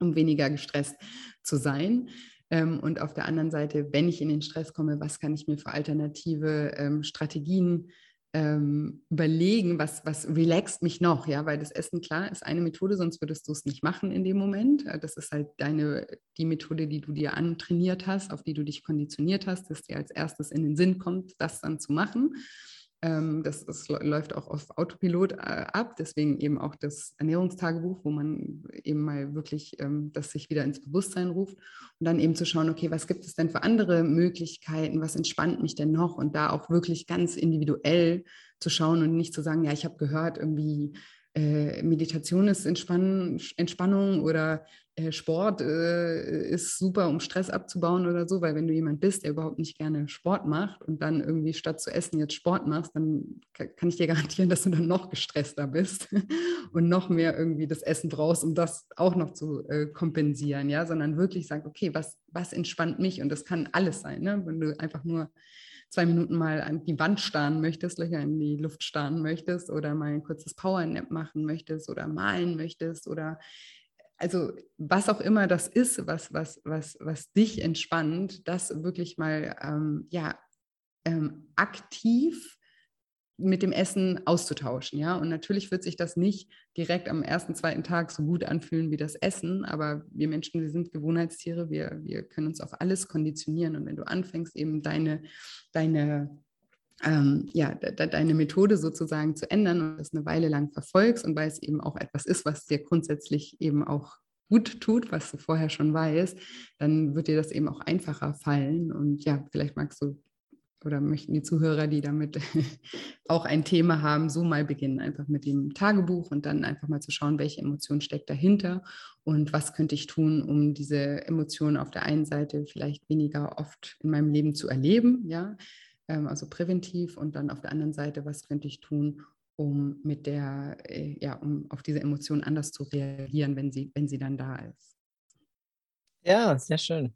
um weniger gestresst zu sein. Ähm, und auf der anderen Seite, wenn ich in den Stress komme, was kann ich mir für alternative ähm, Strategien ähm, überlegen, was, was relaxt mich noch, ja, weil das Essen, klar, ist eine Methode, sonst würdest du es nicht machen in dem Moment. Äh, das ist halt deine, die Methode, die du dir antrainiert hast, auf die du dich konditioniert hast, dass dir als erstes in den Sinn kommt, das dann zu machen. Ähm, das, das, läuft auch auf Autopilot äh, ab, deswegen eben auch das Ernährungstagebuch, wo man eben mal wirklich ähm, das sich wieder ins Bewusstsein ruft. Und dann eben zu schauen, okay, was gibt es denn für andere Möglichkeiten, was entspannt mich denn noch? Und da auch wirklich ganz individuell zu schauen und nicht zu sagen, ja, ich habe gehört, irgendwie äh, Meditation ist Entspann Entspannung oder Sport äh, ist super, um Stress abzubauen oder so, weil wenn du jemand bist, der überhaupt nicht gerne Sport macht und dann irgendwie statt zu essen jetzt Sport machst, dann kann ich dir garantieren, dass du dann noch gestresster bist und noch mehr irgendwie das Essen brauchst, um das auch noch zu äh, kompensieren, ja, sondern wirklich sag, okay, was, was entspannt mich und das kann alles sein, ne? wenn du einfach nur zwei Minuten mal an die Wand starren möchtest, Löcher in die Luft starren möchtest oder mal ein kurzes Powernap machen möchtest oder malen möchtest oder also was auch immer das ist, was, was, was, was dich entspannt, das wirklich mal ähm, ja, ähm, aktiv mit dem Essen auszutauschen, ja. Und natürlich wird sich das nicht direkt am ersten, zweiten Tag so gut anfühlen wie das Essen, aber wir Menschen, wir sind Gewohnheitstiere, wir, wir können uns auf alles konditionieren. Und wenn du anfängst, eben deine, deine, ähm, ja, de, deine Methode sozusagen zu ändern und das eine Weile lang verfolgst und weil es eben auch etwas ist, was dir grundsätzlich eben auch gut tut, was du vorher schon weißt, dann wird dir das eben auch einfacher fallen. Und ja, vielleicht magst du oder möchten die Zuhörer, die damit auch ein Thema haben, so mal beginnen, einfach mit dem Tagebuch und dann einfach mal zu schauen, welche Emotion steckt dahinter und was könnte ich tun, um diese Emotionen auf der einen Seite vielleicht weniger oft in meinem Leben zu erleben, ja, also präventiv und dann auf der anderen Seite, was könnte ich tun, um mit der, äh, ja, um auf diese Emotion anders zu reagieren, wenn sie, wenn sie dann da ist. Ja, sehr schön.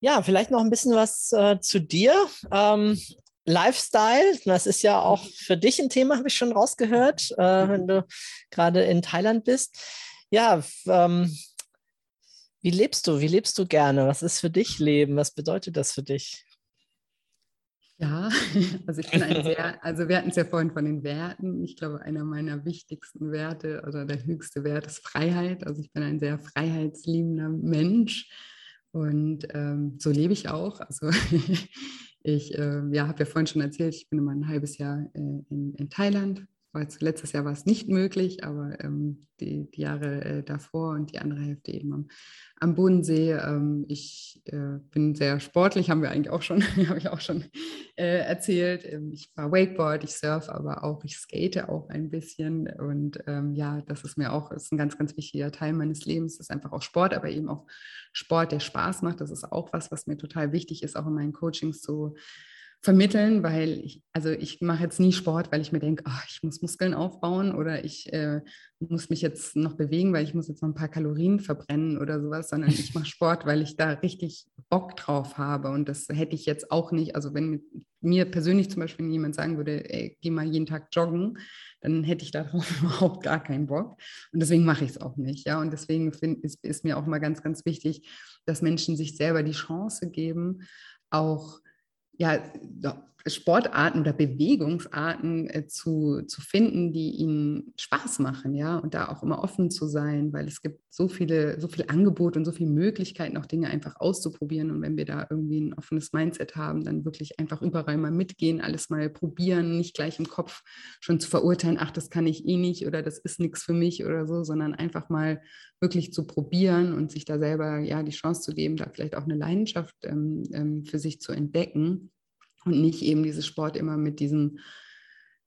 Ja, vielleicht noch ein bisschen was äh, zu dir. Ähm, Lifestyle, das ist ja auch für dich ein Thema, habe ich schon rausgehört, äh, wenn du gerade in Thailand bist. Ja, ähm, wie lebst du? Wie lebst du gerne? Was ist für dich Leben? Was bedeutet das für dich? Ja, also ich bin ein sehr, also wir hatten es ja vorhin von den Werten. Ich glaube, einer meiner wichtigsten Werte oder der höchste Wert ist Freiheit. Also ich bin ein sehr freiheitsliebender Mensch. Und ähm, so lebe ich auch. Also ich äh, ja, habe ja vorhin schon erzählt, ich bin immer ein halbes Jahr äh, in, in Thailand Jetzt, letztes Jahr war es nicht möglich, aber ähm, die, die, Jahre äh, davor und die andere Hälfte eben am, am Bodensee. Ähm, ich äh, bin sehr sportlich, haben wir eigentlich auch schon, habe ich auch schon äh, erzählt. Ähm, ich fahre Wakeboard, ich surfe, aber auch ich skate auch ein bisschen. Und ähm, ja, das ist mir auch ist ein ganz, ganz wichtiger Teil meines Lebens. Das ist einfach auch Sport, aber eben auch Sport, der Spaß macht. Das ist auch was, was mir total wichtig ist, auch in meinen Coachings zu vermitteln, weil ich, also ich mache jetzt nie Sport, weil ich mir denke, oh, ich muss Muskeln aufbauen oder ich äh, muss mich jetzt noch bewegen, weil ich muss jetzt noch ein paar Kalorien verbrennen oder sowas, sondern ich mache Sport, weil ich da richtig Bock drauf habe. Und das hätte ich jetzt auch nicht, also wenn mir persönlich zum Beispiel jemand sagen würde, ey, geh mal jeden Tag joggen, dann hätte ich darauf überhaupt gar keinen Bock. Und deswegen mache ich es auch nicht, ja, und deswegen find, ist, ist mir auch mal ganz, ganz wichtig, dass Menschen sich selber die Chance geben, auch ja, Sportarten oder Bewegungsarten äh, zu, zu finden, die ihnen Spaß machen, ja, und da auch immer offen zu sein, weil es gibt so viele, so viel Angebot und so viele Möglichkeiten, auch Dinge einfach auszuprobieren. Und wenn wir da irgendwie ein offenes Mindset haben, dann wirklich einfach überall mal mitgehen, alles mal probieren, nicht gleich im Kopf schon zu verurteilen, ach, das kann ich eh nicht oder das ist nichts für mich oder so, sondern einfach mal wirklich zu probieren und sich da selber ja die Chance zu geben, da vielleicht auch eine Leidenschaft ähm, ähm, für sich zu entdecken und nicht eben dieses Sport immer mit diesem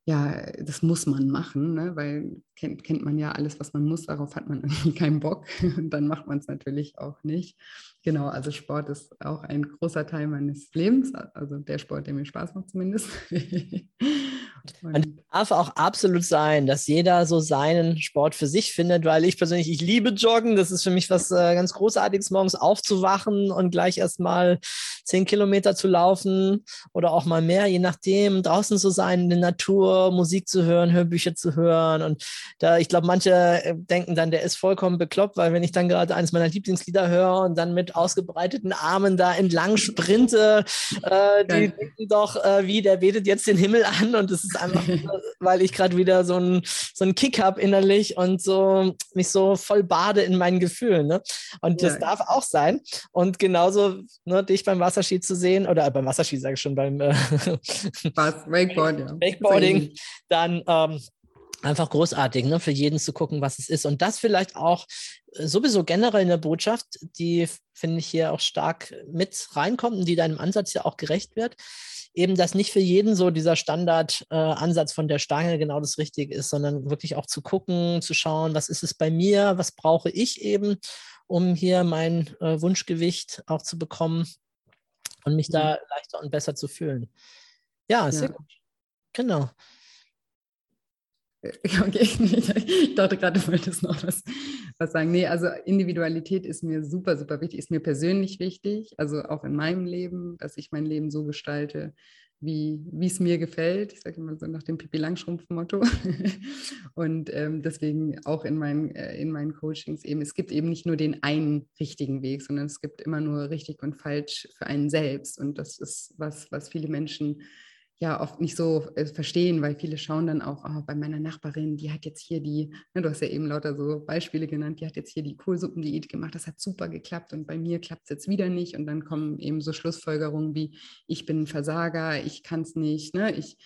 ja, das muss man machen, ne? weil kennt, kennt man ja alles, was man muss, darauf hat man irgendwie keinen Bock und dann macht man es natürlich auch nicht. Genau, also Sport ist auch ein großer Teil meines Lebens, also der Sport, der mir Spaß macht zumindest. Und darf auch absolut sein, dass jeder so seinen Sport für sich findet, weil ich persönlich, ich liebe Joggen. Das ist für mich was äh, ganz Großartiges, morgens aufzuwachen und gleich erstmal zehn Kilometer zu laufen oder auch mal mehr, je nachdem, draußen zu sein, in der Natur, Musik zu hören, Hörbücher zu hören. Und da, ich glaube, manche äh, denken dann, der ist vollkommen bekloppt, weil wenn ich dann gerade eines meiner Lieblingslieder höre und dann mit ausgebreiteten Armen da entlang sprinte, äh, die denken doch, äh, wie, der betet jetzt den Himmel an und es ist einfach, weil ich gerade wieder so einen so Kick habe innerlich und so mich so voll bade in meinen Gefühlen. Ne? Und ja. das darf auch sein. Und genauso ne, dich beim Wasserski zu sehen, oder beim Wasserski sage ich schon, beim äh, Wakeboard, ja. Wakeboarding, dann ähm, einfach großartig, ne, für jeden zu gucken, was es ist. Und das vielleicht auch äh, sowieso generell eine Botschaft, die, finde ich, hier auch stark mit reinkommt und die deinem Ansatz ja auch gerecht wird. Eben, dass nicht für jeden so dieser Standardansatz äh, von der Stange genau das Richtige ist, sondern wirklich auch zu gucken, zu schauen, was ist es bei mir, was brauche ich eben, um hier mein äh, Wunschgewicht auch zu bekommen und mich mhm. da leichter und besser zu fühlen. Ja, sehr ja. gut. Genau. Okay, ich dachte gerade, du wolltest noch was, was sagen. Nee, also Individualität ist mir super, super wichtig, ist mir persönlich wichtig, also auch in meinem Leben, dass ich mein Leben so gestalte, wie, es mir gefällt. Ich sage immer so nach dem Pipi Langstrumpf-Motto. Und ähm, deswegen auch in meinen, äh, in meinen Coachings eben, es gibt eben nicht nur den einen richtigen Weg, sondern es gibt immer nur richtig und falsch für einen selbst. Und das ist was, was viele Menschen ja oft nicht so äh, verstehen, weil viele schauen dann auch oh, bei meiner Nachbarin, die hat jetzt hier die, ne, du hast ja eben lauter so Beispiele genannt, die hat jetzt hier die Kohlsuppendiät gemacht, das hat super geklappt und bei mir klappt es jetzt wieder nicht und dann kommen eben so Schlussfolgerungen wie, ich bin ein Versager, ich kann es nicht, ne, ich,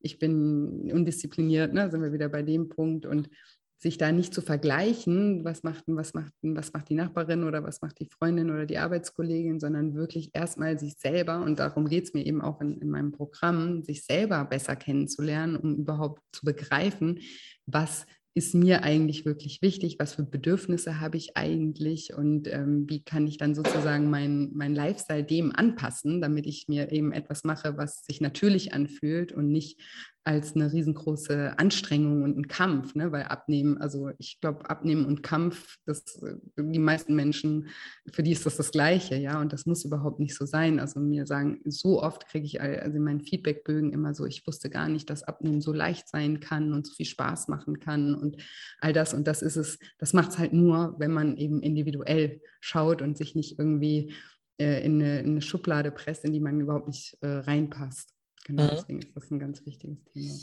ich bin undiszipliniert, ne, sind wir wieder bei dem Punkt und sich da nicht zu vergleichen, was macht, was, macht, was macht die Nachbarin oder was macht die Freundin oder die Arbeitskollegin, sondern wirklich erstmal sich selber, und darum geht es mir eben auch in, in meinem Programm, sich selber besser kennenzulernen, um überhaupt zu begreifen, was ist mir eigentlich wirklich wichtig, was für Bedürfnisse habe ich eigentlich und ähm, wie kann ich dann sozusagen mein, mein Lifestyle dem anpassen, damit ich mir eben etwas mache, was sich natürlich anfühlt und nicht als eine riesengroße Anstrengung und ein Kampf, ne? weil Abnehmen, also ich glaube, Abnehmen und Kampf, das, äh, die meisten Menschen, für die ist das das Gleiche, ja, und das muss überhaupt nicht so sein. Also mir sagen, so oft kriege ich also in meinen Feedbackbögen immer so, ich wusste gar nicht, dass Abnehmen so leicht sein kann und so viel Spaß machen kann und all das und das ist es, das macht es halt nur, wenn man eben individuell schaut und sich nicht irgendwie äh, in, eine, in, eine, Schublade presst, in die man überhaupt nicht äh, reinpasst. Genau, mhm. deswegen ist das ein ganz wichtiges Thema.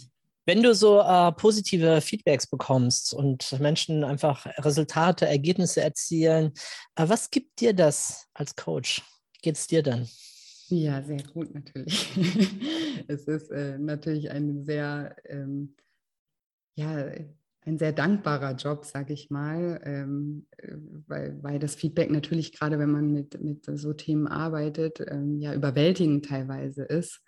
Wenn du so äh, positive Feedbacks bekommst und Menschen einfach Resultate, Ergebnisse erzielen, äh, was gibt dir das als Coach? Wie geht es dir dann? Ja, sehr gut natürlich. es ist äh, natürlich ein sehr, ähm, ja, ein sehr dankbarer Job, sage ich mal, ähm, äh, weil, weil das Feedback natürlich gerade, wenn man mit, mit so Themen arbeitet, ähm, ja überwältigend teilweise ist.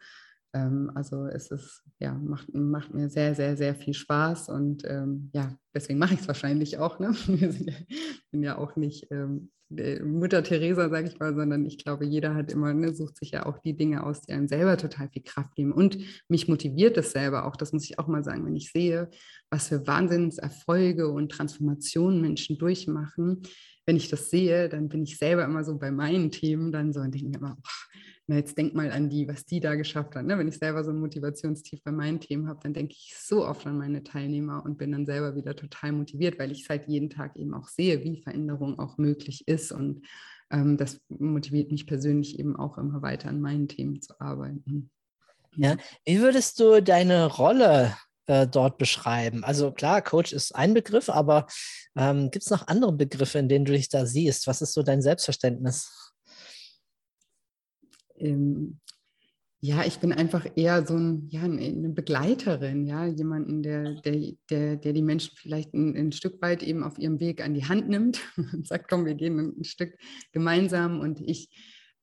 Ähm, also es ist, ja, macht, macht mir sehr, sehr, sehr viel Spaß und ähm, ja, deswegen mache ich es wahrscheinlich auch. Ne? Ich bin ja auch nicht ähm, Mutter Teresa, sage ich mal, sondern ich glaube, jeder hat immer, ne, sucht sich ja auch die Dinge aus, die einem selber total viel Kraft geben. Und mich motiviert es selber auch, das muss ich auch mal sagen, wenn ich sehe, was für Wahnsinnserfolge und Transformationen Menschen durchmachen. Wenn ich das sehe, dann bin ich selber immer so bei meinen Themen dann so und denke mir immer, oh, na, jetzt denk mal an die, was die da geschafft hat. Ne? Wenn ich selber so ein Motivationstief bei meinen Themen habe, dann denke ich so oft an meine Teilnehmer und bin dann selber wieder total motiviert, weil ich es halt jeden Tag eben auch sehe, wie Veränderung auch möglich ist. Und ähm, das motiviert mich persönlich eben auch immer weiter an meinen Themen zu arbeiten. Ja, wie würdest du deine Rolle äh, dort beschreiben? Also klar, Coach ist ein Begriff, aber ähm, gibt es noch andere Begriffe, in denen du dich da siehst? Was ist so dein Selbstverständnis? Ähm, ja, ich bin einfach eher so ein, ja, eine Begleiterin, ja, jemanden, der, der, der, der die Menschen vielleicht ein, ein, Stück weit eben auf ihrem Weg an die Hand nimmt und sagt, komm, wir gehen ein Stück gemeinsam und ich,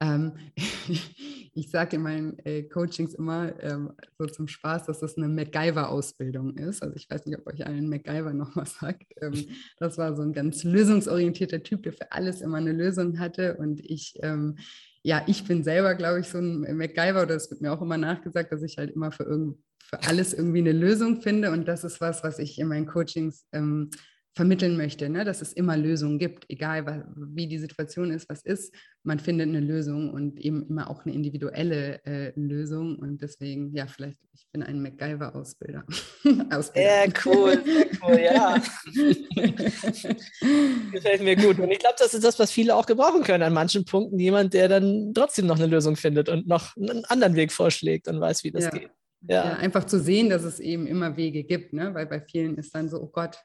ähm, ich sage in meinen äh, Coachings immer ähm, so zum Spaß, dass das eine MacGyver-Ausbildung ist. Also ich weiß nicht, ob euch allen MacGyver noch was sagt. Ähm, das war so ein ganz lösungsorientierter Typ, der für alles immer eine Lösung hatte. Und ich, ähm, ja, ich bin selber, glaube ich, so ein MacGyver, oder es wird mir auch immer nachgesagt, dass ich halt immer für, irgend, für alles irgendwie eine Lösung finde. Und das ist was, was ich in meinen Coachings ähm, vermitteln möchte, ne? dass es immer Lösungen gibt, egal wie die Situation ist, was ist, man findet eine Lösung und eben immer auch eine individuelle äh, Lösung und deswegen, ja, vielleicht, ich bin ein MacGyver-Ausbilder. sehr cool, sehr cool, ja. Gefällt mir gut und ich glaube, das ist das, was viele auch gebrauchen können an manchen Punkten, jemand, der dann trotzdem noch eine Lösung findet und noch einen anderen Weg vorschlägt und weiß, wie das ja. geht. Ja. ja. einfach zu sehen, dass es eben immer Wege gibt, ne? weil bei vielen ist dann so, oh Gott,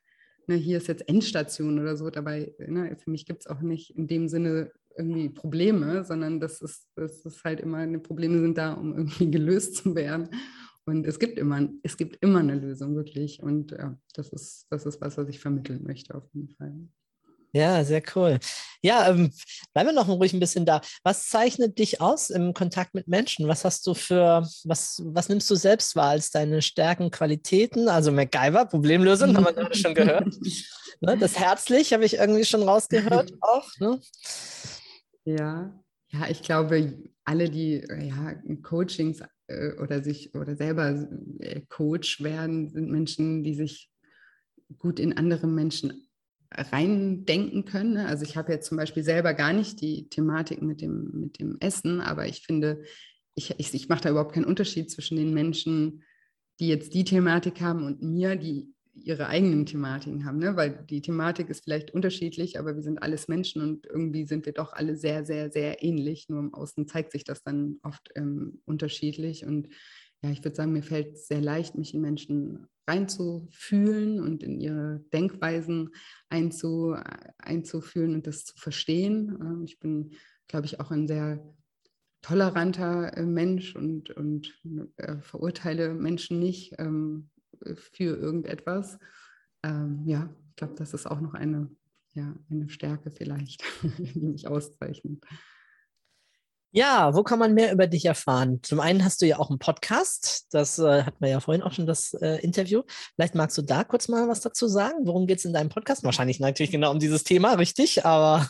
ne, hier ist jetzt Endstation oder so. Dabei, ne, für mich gibt es auch nicht in dem Sinne irgendwie Probleme, sondern das ist, das ist halt immer, eine Probleme sind da, um irgendwie gelöst zu werden. Und es gibt immer, es gibt immer eine Lösung, wirklich. Und ja, das ist, das ist was, was ich vermitteln möchte, auf jeden Fall. Ja, sehr cool. Ja, ähm, bleiben wir noch ruhig ein bisschen da. Was zeichnet dich aus im Kontakt mit Menschen? Was hast du für, was, was nimmst du selbst wahr als deine Stärken, Qualitäten? Also MacGyver, Problemlösung, haben wir gerade schon gehört. ne, das herzlich habe ich irgendwie schon rausgehört auch. Ne? Ja, ja, ich glaube, alle, die ja, Coachings äh, oder sich oder selber äh, Coach werden, sind Menschen, die sich gut in andere Menschen reindenken können. Ne? Also ich habe jetzt zum Beispiel selber gar nicht die Thematik mit dem, mit dem Essen, aber ich finde, ich, ich, ich mache da überhaupt keinen Unterschied zwischen den Menschen, die jetzt die Thematik haben und mir, die ihre eigenen Thematiken haben, ne? weil die Thematik ist vielleicht unterschiedlich, aber wir sind alles Menschen und irgendwie sind wir doch alle sehr, sehr, sehr ähnlich. Nur im Außen zeigt sich das dann oft ähm, unterschiedlich und ja, ich würde sagen, mir fällt sehr leicht, mich in Menschen reinzufühlen und in ihre Denkweisen einzu, einzufühlen und das zu verstehen. Ähm, ich bin, glaube ich, auch ein sehr toleranter äh, Mensch und, und äh, verurteile Menschen nicht ähm, für irgendetwas. Ähm, ja, ich glaube, das ist auch noch eine, ja, eine Stärke vielleicht, die mich auszeichnet. Ja, wo kann man mehr über dich erfahren? Zum einen hast du ja auch einen Podcast, das äh, hatten wir ja vorhin auch schon das äh, Interview. Vielleicht magst du da kurz mal was dazu sagen. Worum geht es in deinem Podcast? Wahrscheinlich natürlich genau um dieses Thema, richtig, aber.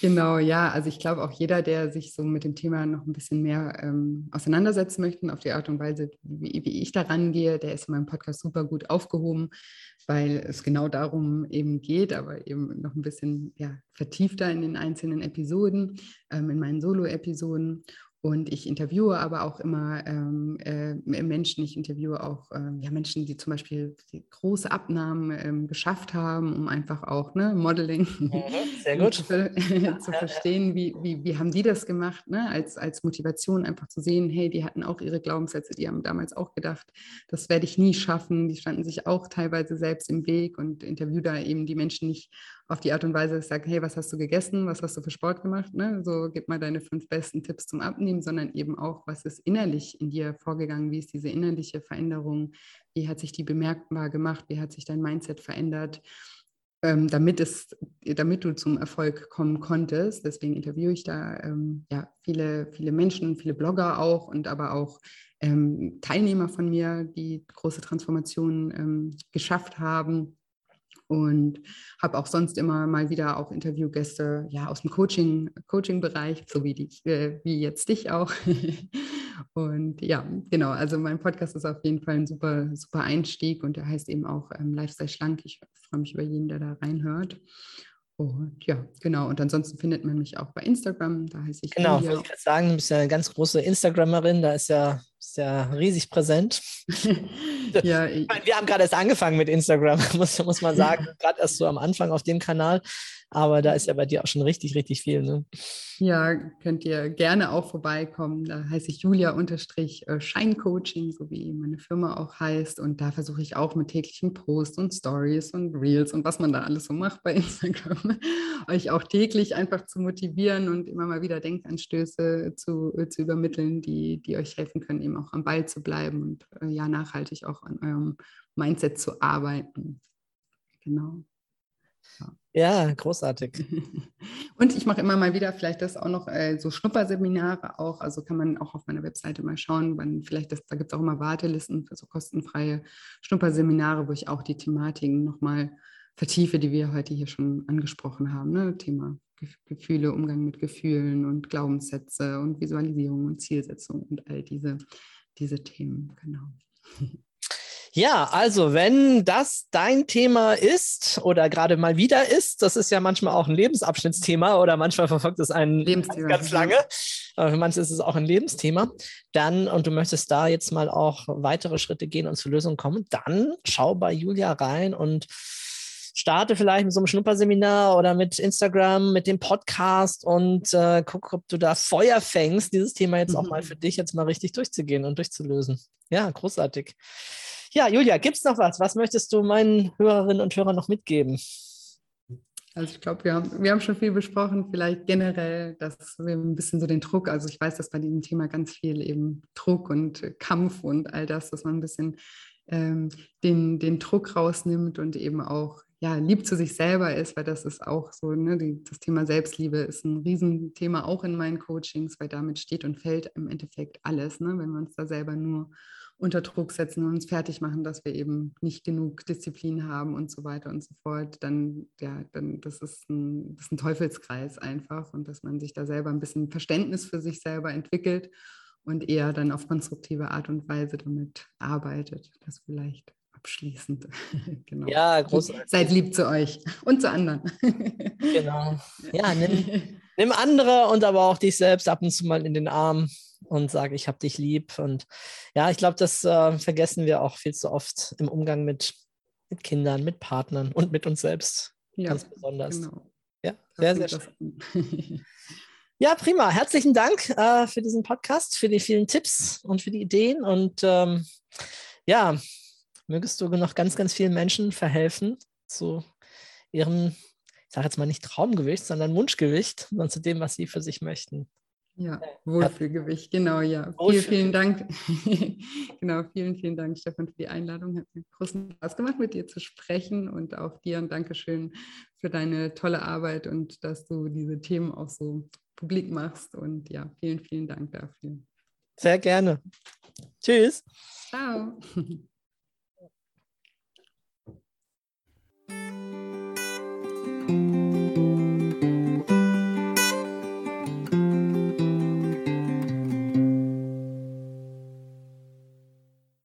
genau, ja. Also ich glaube auch jeder, der sich so mit dem Thema noch ein bisschen mehr ähm, auseinandersetzen möchte, auf die Art und Weise, wie, wie ich da rangehe, der ist in meinem Podcast super gut aufgehoben weil es genau darum eben geht, aber eben noch ein bisschen ja, vertiefter in den einzelnen Episoden, ähm, in meinen Solo-Episoden. Und ich interviewe aber auch immer ähm, äh, Menschen, ich interviewe auch äh, ja, Menschen, die zum Beispiel große Abnahmen ähm, geschafft haben, um einfach auch ne, Modeling mhm, gut. zu, zu, verstehen, wie, wie, wie haben die das gemacht, ne? als, als Motivation einfach zu sehen, hey, die hatten auch ihre Glaubenssätze, die haben damals auch gedacht, das werde ich nie schaffen, die standen sich auch teilweise selbst im Weg und interviewe da eben die Menschen nicht auf die Art und Weise sage, hey, was hast du gegessen, was hast du für Sport gemacht, ne? so gib mal deine fünf besten Tipps zum Abnehmen, sondern eben auch, was ist innerlich in dir vorgegangen, wie ist diese innerliche Veränderung, wie hat sich die bemerkbar gemacht, wie hat sich dein Mindset verändert, ähm, damit, es, damit du zum Erfolg kommen konntest. Deswegen interviewe ich da ähm, ja, viele, viele Menschen, viele Blogger auch und aber auch ähm, Teilnehmer von mir, die große Transformationen ähm, geschafft haben und habe auch sonst immer mal wieder auch Interviewgäste ja, aus dem Coaching, Coaching-Bereich, so wie, die, äh, wie jetzt dich auch. und ja, genau, also mein Podcast ist auf jeden Fall ein super, super Einstieg und der heißt eben auch ähm, Lifestyle Schlank. Ich freue mich über jeden, der da reinhört. Und ja, genau. Und ansonsten findet man mich auch bei Instagram. Da heiße ich. Genau, wollte ich gerade sagen, du bist ja eine ganz große Instagrammerin. Da ist ja, ist ja riesig präsent. ja, ich meine, wir haben gerade erst angefangen mit Instagram, muss, muss man sagen. gerade erst so am Anfang auf dem Kanal. Aber da ist ja bei dir auch schon richtig, richtig viel. Ne? Ja, könnt ihr gerne auch vorbeikommen. Da heiße ich Julia-Scheincoaching, so wie meine Firma auch heißt. Und da versuche ich auch mit täglichen Posts und Stories und Reels und was man da alles so macht bei Instagram, euch auch täglich einfach zu motivieren und immer mal wieder Denkanstöße zu, zu übermitteln, die, die euch helfen können, eben auch am Ball zu bleiben und äh, ja, nachhaltig auch an eurem Mindset zu arbeiten. Genau. Ja, großartig. Und ich mache immer mal wieder vielleicht das auch noch äh, so Schnupperseminare auch. Also kann man auch auf meiner Webseite mal schauen, wann vielleicht das, da gibt es auch immer Wartelisten für so kostenfreie Schnupperseminare, wo ich auch die Thematiken nochmal vertiefe, die wir heute hier schon angesprochen haben. Ne? Thema Gefühle, Umgang mit Gefühlen und Glaubenssätze und Visualisierung und Zielsetzung und all diese, diese Themen, genau. Ja, also wenn das dein Thema ist oder gerade mal wieder ist, das ist ja manchmal auch ein Lebensabschnittsthema oder manchmal verfolgt es einen Lebensthema. ganz, lange, aber für manche ist es auch ein Lebensthema, dann und du möchtest da jetzt mal auch weitere Schritte gehen und zur Lösung kommen, dann schau bei Julia rein und starte vielleicht mit so einem Schnupperseminar oder mit Instagram, mit dem Podcast und äh, guck, ob du da Feuer fängst, dieses Thema jetzt mhm. auch mal für dich jetzt mal richtig durchzugehen und durchzulösen. Ja, großartig. Ja, Julia, gibt es noch was? Was möchtest du meinen Hörerinnen und Hörern noch mitgeben? Also ich glaube, wir haben, wir haben schon viel besprochen, vielleicht generell, dass wir ein bisschen so den Druck, also ich weiß, dass bei diesem Thema ganz viel eben Druck und Kampf und all das, dass man ein bisschen ähm, den, den Druck rausnimmt und eben auch ja, lieb zu sich selber ist, weil das ist auch so, ne, die, das Thema Selbstliebe ist ein Riesenthema auch in meinen Coachings, weil damit steht und fällt im Endeffekt alles, ne, wenn wir uns da selber nur unter Druck setzen und uns fertig machen, dass wir eben nicht genug Disziplin haben und so weiter und so fort, dann, ja, dann das ist ein, das ist ein Teufelskreis einfach und dass man sich da selber ein bisschen Verständnis für sich selber entwickelt und eher dann auf konstruktive Art und Weise damit arbeitet. Das vielleicht abschließend. genau. Ja, großartig. Seid lieb zu euch und zu anderen. genau. Ja, nimm, nimm andere und aber auch dich selbst ab und zu mal in den Arm und sage, ich habe dich lieb. Und ja, ich glaube, das äh, vergessen wir auch viel zu oft im Umgang mit, mit Kindern, mit Partnern und mit uns selbst. Ja, ganz besonders. Genau. Ja, sehr, sehr schön. Ja, prima. Herzlichen Dank äh, für diesen Podcast, für die vielen Tipps und für die Ideen. Und ähm, ja, mögest du noch ganz, ganz vielen Menschen verhelfen zu ihrem, ich sage jetzt mal nicht Traumgewicht, sondern Wunschgewicht und zu dem, was sie für sich möchten. Ja, Wohlfühlgewicht, genau, ja. Vielen, vielen Dank. genau, vielen, vielen Dank, Stefan, für die Einladung. Hat mir großen Spaß gemacht, mit dir zu sprechen und auch dir ein Dankeschön für deine tolle Arbeit und dass du diese Themen auch so publik machst. Und ja, vielen, vielen Dank dafür. Sehr gerne. Tschüss. Ciao.